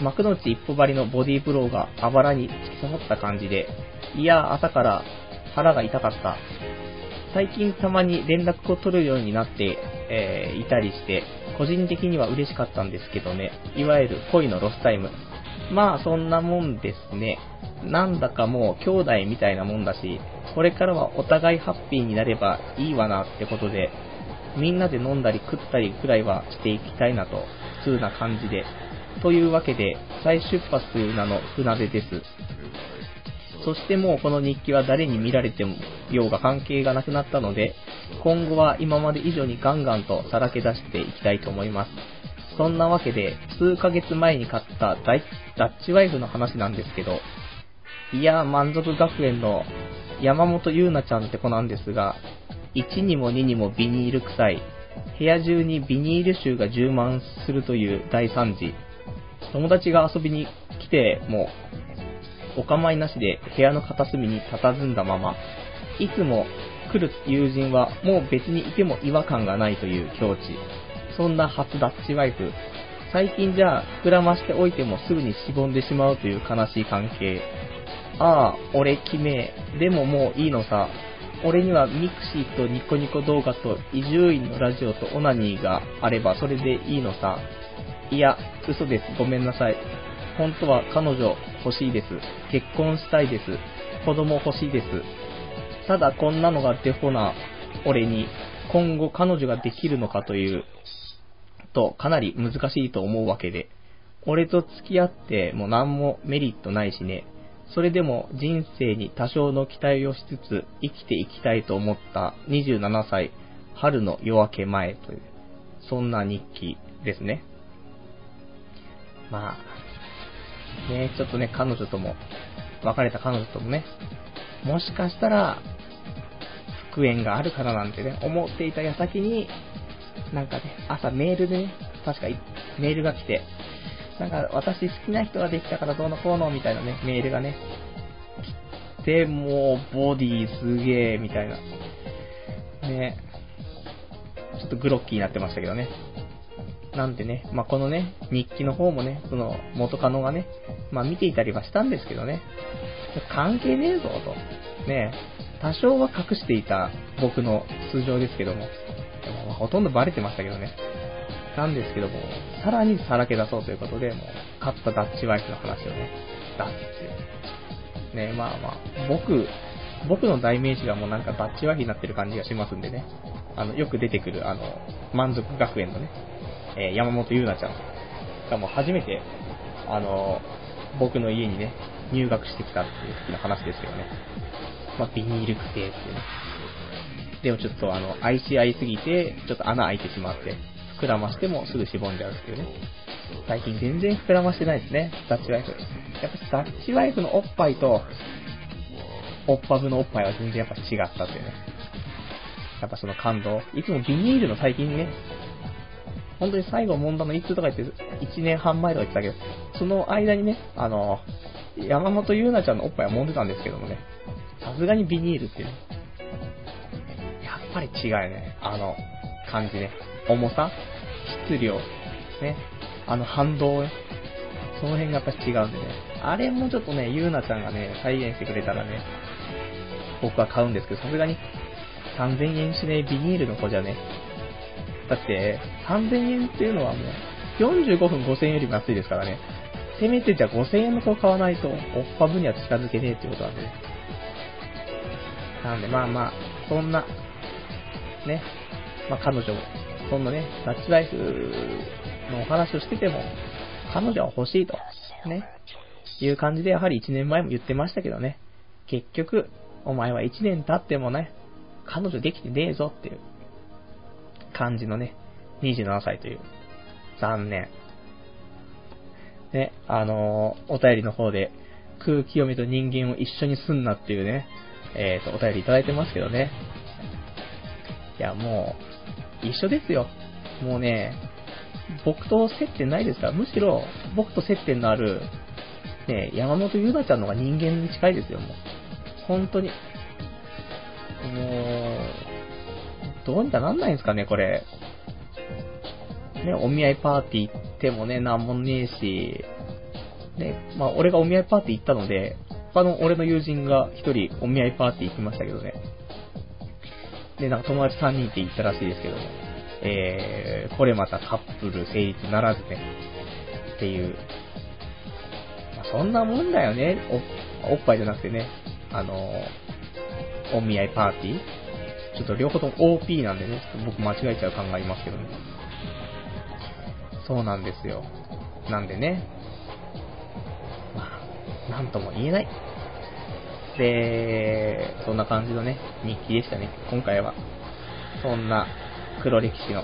幕の内一歩張りのボディーブローがあばらに突き刺さった感じで、いや、朝から腹が痛かった。最近たまに連絡を取るようになって、えー、いたりして、個人的には嬉しかったんですけどね、いわゆる恋のロスタイム。まあそんなもんですね。なんだかもう兄弟みたいなもんだし、これからはお互いハッピーになればいいわなってことで、みんなで飲んだり食ったりくらいはしていきたいなと、普通な感じで。というわけで、再出発という名の船出です。そしてもうこの日記は誰に見られてもようが関係がなくなったので、今後は今まで以上にガンガンとさらけ出していきたいと思います。そんなわけで、数ヶ月前に買ったダッチワイフの話なんですけど、いや、満足学園の山本優奈ちゃんって子なんですが、1にも2にもビニール臭い、部屋中にビニール臭が充満するという大惨事。友達が遊びに来ても、お構いなしで部屋の片隅に佇んだまま、いつも来る友人はもう別にいても違和感がないという境地。そんな初ダッチワイフ。最近じゃあ膨らましておいてもすぐにしぼんでしまうという悲しい関係。ああ、俺キメえ。でももういいのさ。俺にはミクシーとニコニコ動画と伊集院のラジオとオナニーがあればそれでいいのさ。いや、嘘です。ごめんなさい。本当は彼女欲しいです。結婚したいです。子供欲しいです。ただこんなのがデフォな俺に今後彼女ができるのかというとかなり難しいと思うわけで。俺と付き合っても何もメリットないしね。それでも人生に多少の期待をしつつ生きていきたいと思った27歳春の夜明け前という、そんな日記ですね。まあ、ね、ちょっとね、彼女とも、別れた彼女ともね、もしかしたら、復縁があるからなんてね、思っていた矢先に、なんかね、朝メールでね、確かメールが来て、なんか私好きな人ができたからどうのこうのみたいなね、メールがね、来て、もうボディすげえ、みたいな。ね、ちょっとグロッキーになってましたけどね。なんでね、まあ、このね、日記の方もね、その元カノがね、まあ、見ていたりはしたんですけどね、関係ねえぞと。ね、多少は隠していた僕の通常ですけども、もほとんどバレてましたけどね。なんですけども、さらにさらけ出そうということで、もう、勝ったダッチワイフの話をね、出すっていう。ね、まあまあ、僕、僕の代名詞がもうなんかバッチワイフになってる感じがしますんでね。あの、よく出てくる、あの、満足学園のね、えー、山本優奈ちゃんがもう初めて、あの、僕の家にね、入学してきたっていう時の話ですけどね。まあ、ビニール規定っていうね。でもちょっとあの、愛し合いすぎて、ちょっと穴開いてしまって、膨らましてもすぐしぼんじゃうっていうね。最近全然膨らましてないですね、ダッチワイフ。やっぱダッチワイフのおっぱいと、おっぱぶのおっぱいは全然やっぱ違ったっていうね。やっぱその感動。いつもビニールの最近ね、本当に最後揉んだのいつとか言って、1年半前とか言ってたけど、その間にね、あの、山本優奈ちゃんのおっぱいは揉んでたんですけどもね、さすがにビニールっていう。やっぱり違うよね。あの、感じね。重さ質量ね。あの反動ね。その辺がやっぱ違うんでね。あれもちょっとね、ゆうなちゃんがね、再現してくれたらね、僕は買うんですけど、さすがに3000円しねビニールの子じゃね。だって、3000円っていうのはもう、45分5000円よりも安いですからね。せめてじゃあ5000円の子買わないと、おっぱぶには近づけねえってことなんでね。なんで、まあまあ、そんな、ね、まあ彼女も、そんなね、ダッチライフのお話をしてても、彼女は欲しいと、ね、いう感じでやはり1年前も言ってましたけどね、結局、お前は1年経ってもね、彼女できてねえぞっていう感じのね、27歳という、残念。ね、あのー、お便りの方で、空気読みと人間を一緒にすんなっていうね、えっ、ー、と、お便りいただいてますけどね。いや、もう、一緒ですよ。もうね、僕と接点ないですから、むしろ、僕と接点のある、ね、山本優奈ちゃんの方が人間に近いですよ、もう。本当に。もう、どうにかなんないんですかね、これ。ね、お見合いパーティー行ってもね、なんもねえし、ね、まあ、俺がお見合いパーティー行ったので、他の俺の友人が一人お見合いパーティー行きましたけどね。で、なんか友達3人って言ったらしいですけども、えー、これまたカップル成立ならずね、っていう。まあ、そんなもんだよね、お、おっぱいじゃなくてね、あのお見合いパーティーちょっと両方とも OP なんでね、ちょっと僕間違えちゃう感がありますけどね。そうなんですよ。なんでね、まあ、なんとも言えない。で、そんな感じのね、日記でしたね、今回は。そんな黒歴史の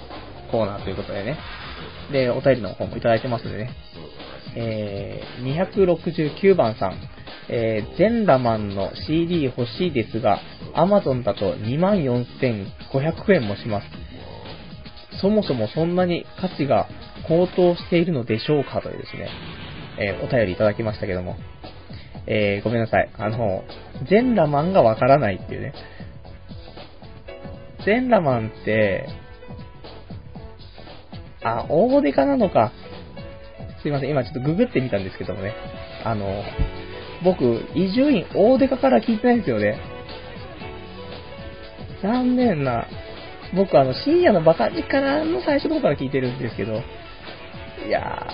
コーナーということでね。で、お便りの方もいただいてますんでね。えー、269番さん。えー、全ラマンの CD 欲しいですが、Amazon だと24,500円もします。そもそもそんなに価値が高騰しているのでしょうかというですね、えー、お便りいただきましたけども。えー、ごめんなさい。あの、全ラマンがわからないっていうね。全ラマンって、あ、大デカなのか。すいません、今ちょっとググってみたんですけどもね。あの、僕、伊集院大デカから聞いてないんですよね。残念な。僕、あの、深夜のバカ力の最初の方から聞いてるんですけど、いや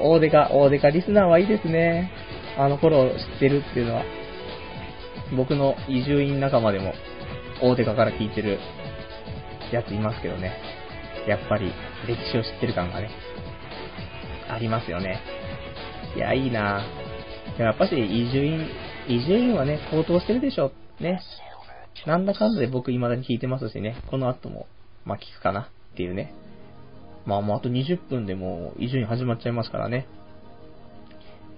ー、大デカ、大デカリスナーはいいですね。あの頃知ってるっていうのは、僕の移住院仲間でも、大手かから聞いてるやついますけどね。やっぱり、歴史を知ってる感がね、ありますよね。いや、いいなぁ。やっぱし、移住院、移住院はね、高騰してるでしょ。ね。なんだかんだで僕未だに聞いてますしね、この後も、まあ、聞くかなっていうね。まあもうあと20分でもう移住院始まっちゃいますからね。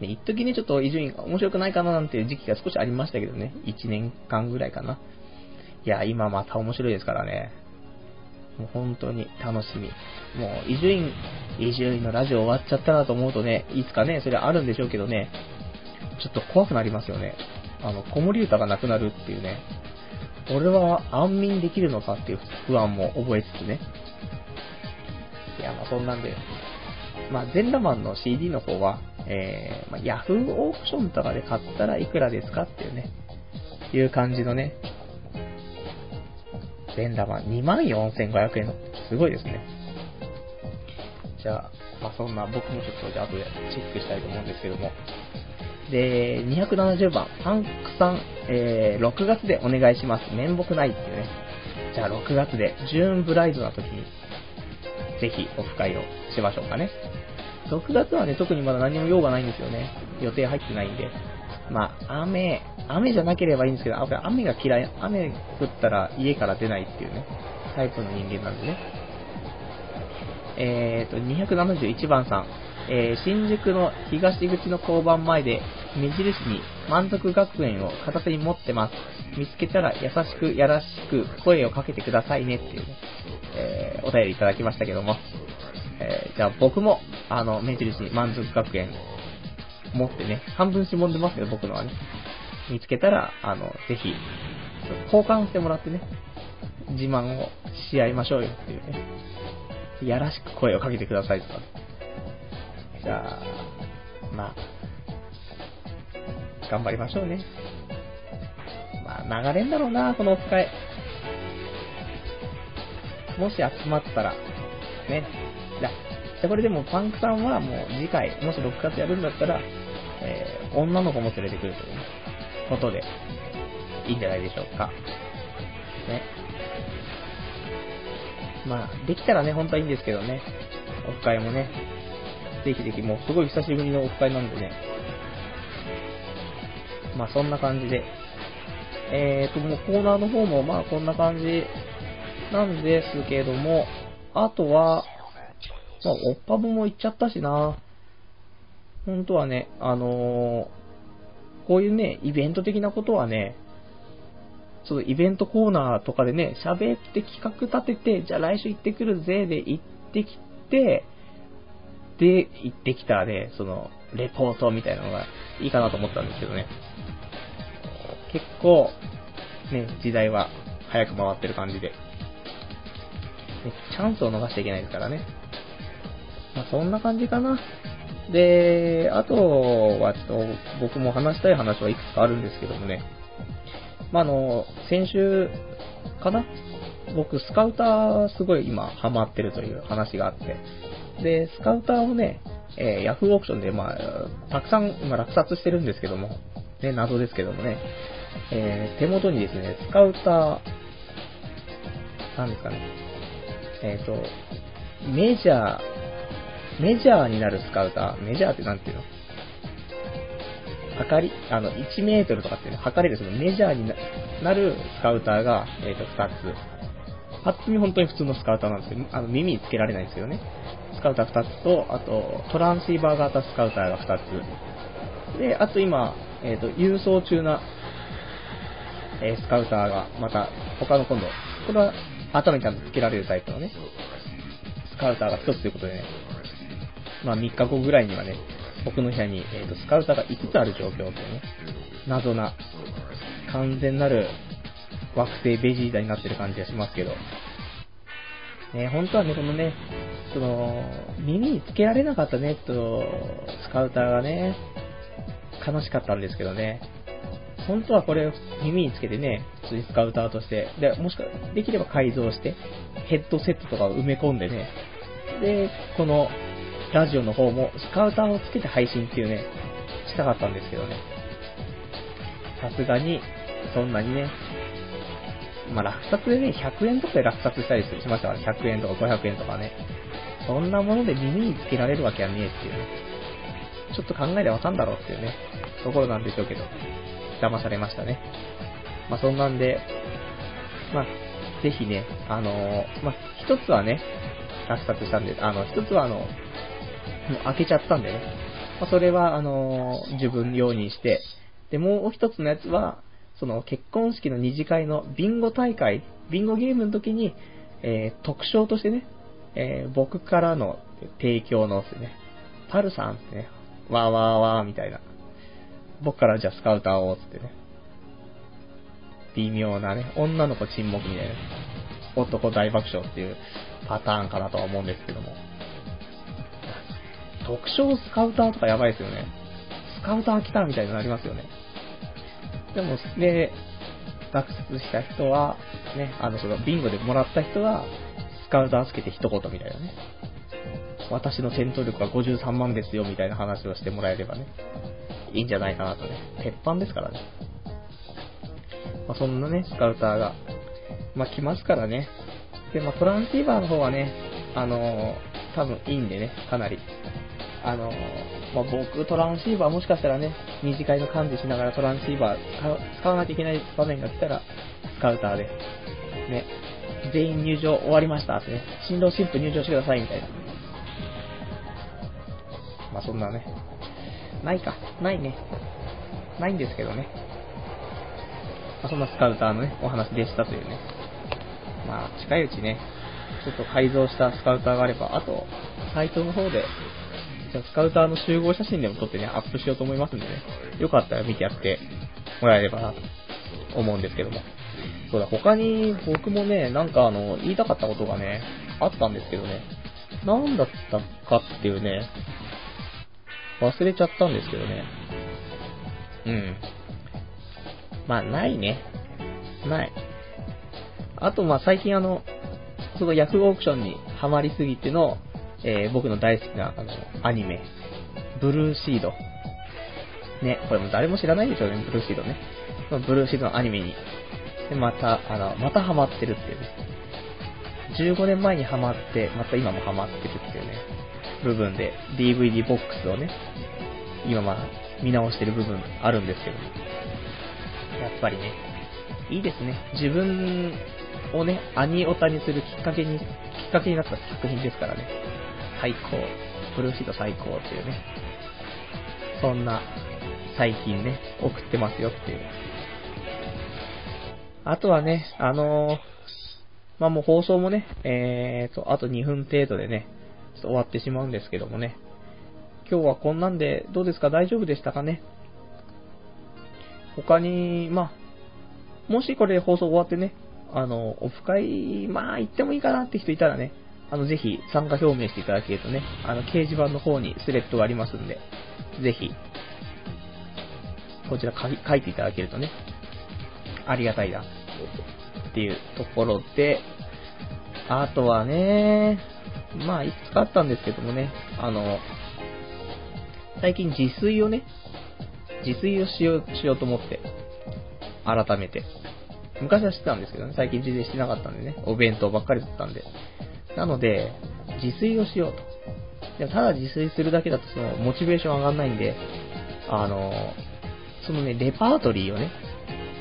ね、一時ね、ちょっと伊集院面白くないかななんていう時期が少しありましたけどね。1年間ぐらいかな。いや、今また面白いですからね。もう本当に楽しみ。もう、伊集院、伊集院のラジオ終わっちゃったなと思うとね、いつかね、それあるんでしょうけどね、ちょっと怖くなりますよね。あの、子守歌がなくなるっていうね。俺は安眠できるのかっていう不安も覚えつつね。いや、まあそんなんで、まあ、全裸マンの CD の方は、えー、まあ、Yahoo オークションとかで買ったらいくらですかっていうね、いう感じのね、全裸マン24,500円の、すごいですね。じゃあ、まあ、そんな僕もちょっと後でチェックしたいと思うんですけども、で、270番、パンクさん、えー、6月でお願いします。面目ないっていうね。じゃあ6月で、ジューンブライドな時に、ぜひオフ会をしましょうかね。6月はね、特にまだ何も用がないんですよね。予定入ってないんで。まあ、雨、雨じゃなければいいんですけど、雨が嫌い、雨降ったら家から出ないっていうね、タイプの人間なんでね。えーと、271番さん。えー、新宿の東口の交番前で、目印に満足学園を片手に持ってます。見つけたら優しくやらしく声をかけてくださいねっていうね、えー、お便りいただきましたけども。えー、じゃあ僕も、あの、目印に満足学園持ってね、半分しぼんでますけど、僕のはね。見つけたら、あの、ぜひ、交換してもらってね、自慢をし合いましょうよっていうね。やらしく声をかけてくださいとか。じゃあ、まあ、頑張りましょうね。まあ、流れんだろうな、このオフ会。もし集まったら、ね。じゃあ、これでもパンクさんはもう次回、もし6月やるんだったら、えー、女の子も連れてくるということで、いいんじゃないでしょうか。ね。まあ、できたらね、本当はいいんですけどね。オフ会もね。ぜひぜひ、もうすごい久しぶりのオフ会なんでね。まあ、そんな感じで。えーと、もうコーナーの方も、まあ、こんな感じなんですけども、あとは、まあ、おっぱぶも行っちゃったしな。本当はね、あのー、こういうね、イベント的なことはね、そのイベントコーナーとかでね、喋って企画立てて、じゃあ来週行ってくるぜで行ってきて、で、行ってきたね、その、レポートみたいなのがいいかなと思ったんですけどね。結構、ね、時代は早く回ってる感じで。ね、チャンスを逃しちゃいけないですからね。まあ、そんな感じかな。で、あとはちょっと僕も話したい話はいくつかあるんですけどもね。まあ、あの、先週かな？僕、スカウターすごい今ハマってるという話があって。で、スカウターをね、えー、ヤフーオークションで、まあ、たくさん今落札してるんですけども、ね、謎ですけどもね、えー、手元にですね、スカウター、なんですかね、えっ、ー、と、メジャー、メジャーになるスカウター、メジャーってなんていうの？測り、あの、1メートルとかっていうね、測れるそのメジャーになるスカウターが、えっ、ー、と、2つ。パッと見本当に普通のスカウターなんですけど、あの、耳つけられないんですけどね。スカウター2つと、あと、トランシーバー型スカウターが2つ。で、あと今、えっ、ー、と、郵送中な、えー、スカウターが、また、他の今度、これは頭にちゃんとつけられるタイプのね、スカウターが1つということでね、まあ3日後ぐらいにはね、僕の部屋に、えーと、スカウターが5つある状況というね、謎な、完全なる惑星ベジータになってる感じがしますけど、ね、本当はね、このね、その、耳につけられなかったね、と、スカウターがね、悲しかったんですけどね、本当はこれ耳につけてね、普通にスカウターとして、で、もしか、できれば改造して、ヘッドセットとかを埋め込んでね、で、このラジオの方もスカウターをつけて配信っていうね、したかったんですけどね。さすがに、そんなにね、まあ、落札でね、100円とかで落札したりしましたから、100円とか500円とかね。そんなもので耳につけられるわけはねえっていうね。ちょっと考えればわかんだろうっていうね、ところなんでしょうけど、騙されましたね。まあ、そんなんで、まあ、ぜひね、あのー、まあ、一つはね、落札したんで、あの、一つはあの、開けちゃったんでね。まあ、それは、あのー、自分用にして、で、もう一つのやつは、その結婚式の二次会のビンゴ大会、ビンゴゲームの時に、えー、特賞としてね、えー、僕からの提供のですね、パルさんってね、わーわーわーみたいな。僕からじゃあスカウターを、つってね。微妙なね、女の子沈黙みたいな、男大爆笑っていうパターンかなとは思うんですけども。特徴スカウターとかやばいですよね。スカウター来たみたいになりますよね。でも、で、落札した人は、ね、あの、その、ビンゴでもらった人は、スカウターつけて一言みたいなね。私の戦闘力は53万ですよ、みたいな話をしてもらえればね、いいんじゃないかなとね。鉄板ですからね。まあ、そんなね、スカウターが、まあ、来ますからね。で、まあ、トランシーバーの方はね、あのー、多分いいんでね、かなり。あの、まあ、僕、トランシーバーもしかしたらね、二次会の幹事しながらトランシーバー使わなきゃいけない場面が来たら、スカウターで、ね、全員入場終わりましたってね、新郎新婦入場してくださいみたいな。まあ、そんなね、ないか、ないね。ないんですけどね。まあ、そんなスカウターのね、お話でしたというね。まあ、近いうちね、ちょっと改造したスカウターがあれば、あと、サイトの方で、じゃスカウターの集合写真でも撮ってね、アップしようと思いますんでね、よかったら見てやってもらえればなと思うんですけども。そうだ、他に僕もね、なんかあの、言いたかったことがね、あったんですけどね、なんだったかっていうね、忘れちゃったんですけどね。うん。まあ、ないね。ない。あと、まあ、最近あの、そのヤフーオークションにハマりすぎての、えー、僕の大好きな、あの、アニメ、ブルーシード。ね、これも誰も知らないでしょうね、ブルーシードね。ブルーシードのアニメに。で、また、あの、またハマってるっていうね。15年前にハマって、また今もハマってるっていうね、部分で、DVD ボックスをね、今まあ、見直してる部分あるんですけど、やっぱりね、いいですね。自分をね、アニオタにするきっかけに、きっかけになった作品ですからね。最高。ブルーシート最高っていうね。そんな、最近ね、送ってますよっていう。あとはね、あのー、まあ、もう放送もね、えーと、あと2分程度でね、ちょっと終わってしまうんですけどもね。今日はこんなんでどうですか？大丈夫でしたかね？他に、まあ、もしこれ放送終わってね、あの、オフ会、まあ行ってもいいかなって人いたらね、あの、ぜひ参加表明していただけるとね、あの、掲示板の方にスレッドがありますんで、ぜひ、こちら書いていただけるとね、ありがたいな、っていうところで、あとはね、まあ、いくつかあったんですけどもね、あの、最近自炊をね、自炊をしよう、しようと思って、改めて。昔はしてたんですけどね、最近自炊してなかったんでね、お弁当ばっかりだったんで。なので、自炊をしようと。でもただ自炊するだけだとその、モチベーション上がんないんで、あの、そのね、レパートリーをね、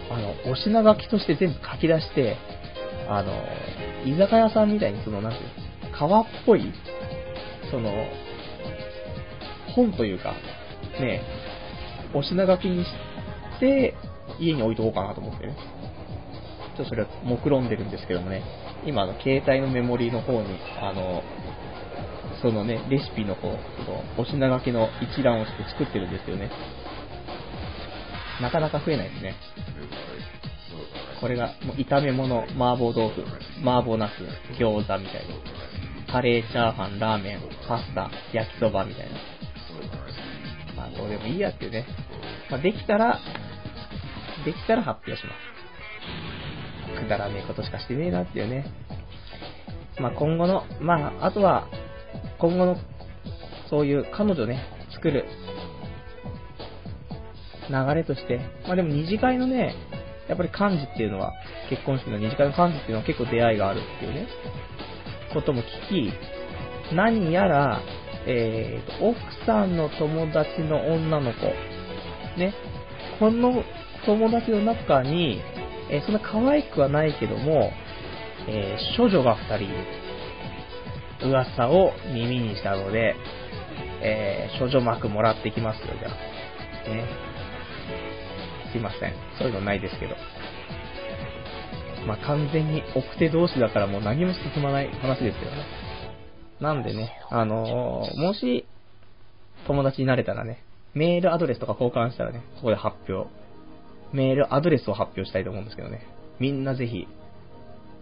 あの、お品書きとして全部書き出して、あの、居酒屋さんみたいにその、なんていうの川っぽい、その、本というか、ね、お品書きにして、家に置いとこうかなと思ってね。ちょっとそれは目論んでるんですけどもね、今の携帯のメモリーの方に、あの、そのね、レシピの方、お品書きの一覧をして作ってるんですよね。なかなか増えないですね。これが、もう炒め物、麻婆豆腐、麻婆茄子、餃子みたいな。カレー、チャーハン、ラーメン、パスタ、焼きそばみたいな。まあ、どうでもいいやっていうね。まあ、できたら、できたら発表します。くだらねえことしかしてねえなっていうね。まあ、今後の、まあ、あとは、今後の、そういう彼女ね、作る流れとして、まあでも二次会のね、やっぱり幹事っていうのは、結婚式の二次会の幹事っていうのは結構出会いがあるっていうね、ことも聞き、何やら、えーと、奥さんの友達の女の子、ね、この友達の中に、えー、そんな可愛くはないけども、えー、処女が2人。噂を耳にしたので、えー、処女膜もらってきますよ、じゃあ。ね。すいません。そういうのないですけど。まあ、完全に奥手同士だからもう何も進まない話ですよね。なんでね、あのー、もし、友達になれたらね、メールアドレスとか交換したらね、ここで発表。メールアドレスを発表したいと思うんですけどね。みんなぜひ、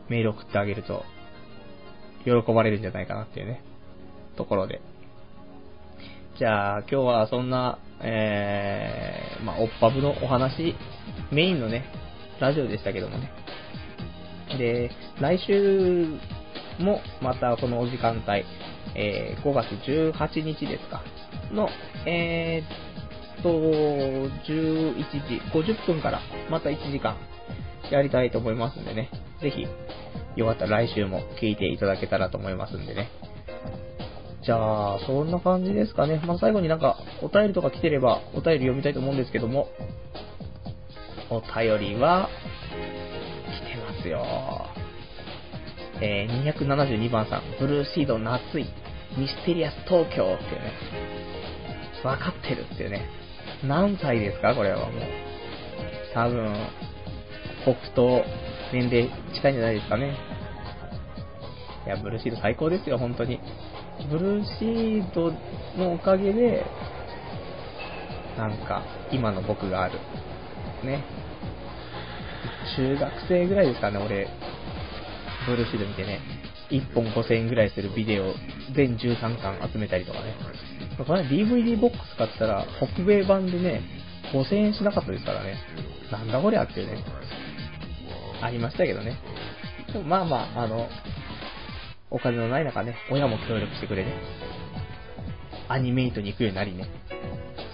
メール送ってあげると、喜ばれるんじゃないかなっていうね、ところで。じゃあ、今日はそんな、えー、まあ、おっぱぶのお話、メインのね、ラジオでしたけどもね。で、来週もまたこのお時間帯、えー、5月18日ですか、の、えーと、11時50分からまた1時間やりたいと思いますんでね。ぜひ、よかったら来週も聞いていただけたらと思いますんでね。じゃあ、そんな感じですかね。まあ、最後になんか、お便りとか来てれば、お便り読みたいと思うんですけども、お便りは、来てますよ。えー、272番さん、ブルーシード夏い、ミステリアス東京っていうね、わかってるっていうね。何歳ですか？これはもう。多分、僕と年齢近いんじゃないですかね。いや、ブルーシード最高ですよ、本当に。ブルーシードのおかげで、なんか、今の僕がある。ね。中学生ぐらいですかね、俺、ブルーシード見てね。1本5000円ぐらいするビデオ、全13巻集めたりとかね。これ DVD ボックス買ったら、北米版でね、5000円しなかったですからね。なんだこりゃってね。ありましたけどね。でもまあまあ、あの、お金のない中ね、親も協力してくれね。アニメイトに行くようになりね。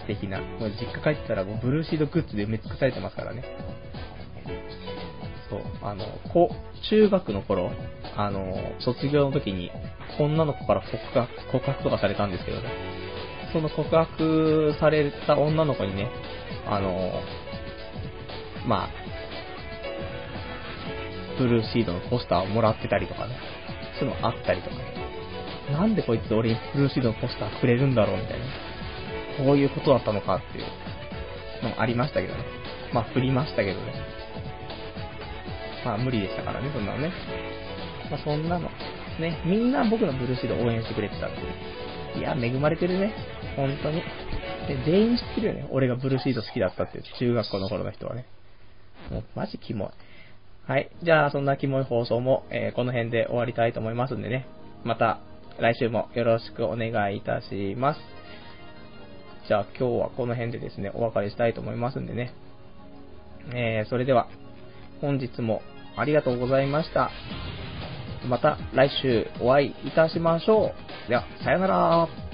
素敵な。もう実家帰ったらもうブルーシードグッズで埋め尽くされてますからね。そう、あの、こ中学の頃、あの、卒業の時に、女の子から告白、告白とかされたんですけどね。その告白された女の子にね、あの、まあ、ブルーシードのポスターをもらってたりとかね。そういうのあったりとかね。なんでこいつ俺にブルーシードのポスターくれるんだろうみたいな。こういうことだったのかっていうのもありましたけどね。まあ振りましたけどね。まあ無理でしたからね、そんなのね。まあそんなの。ね、みんな僕のブルーシード応援してくれてたんで。いや、恵まれてるね。本当に。で、全員知ってるよね。俺がブルーシード好きだったって、中学校の頃の人はね。もう、マジキモい。はい。じゃあ、そんなキモい放送も、えー、この辺で終わりたいと思いますんでね。また、来週もよろしくお願いいたします。じゃあ、今日はこの辺でですね、お別れしたいと思いますんでね。えー、それでは、本日もありがとうございました。また来週お会いいたしましょう。では、さよなら。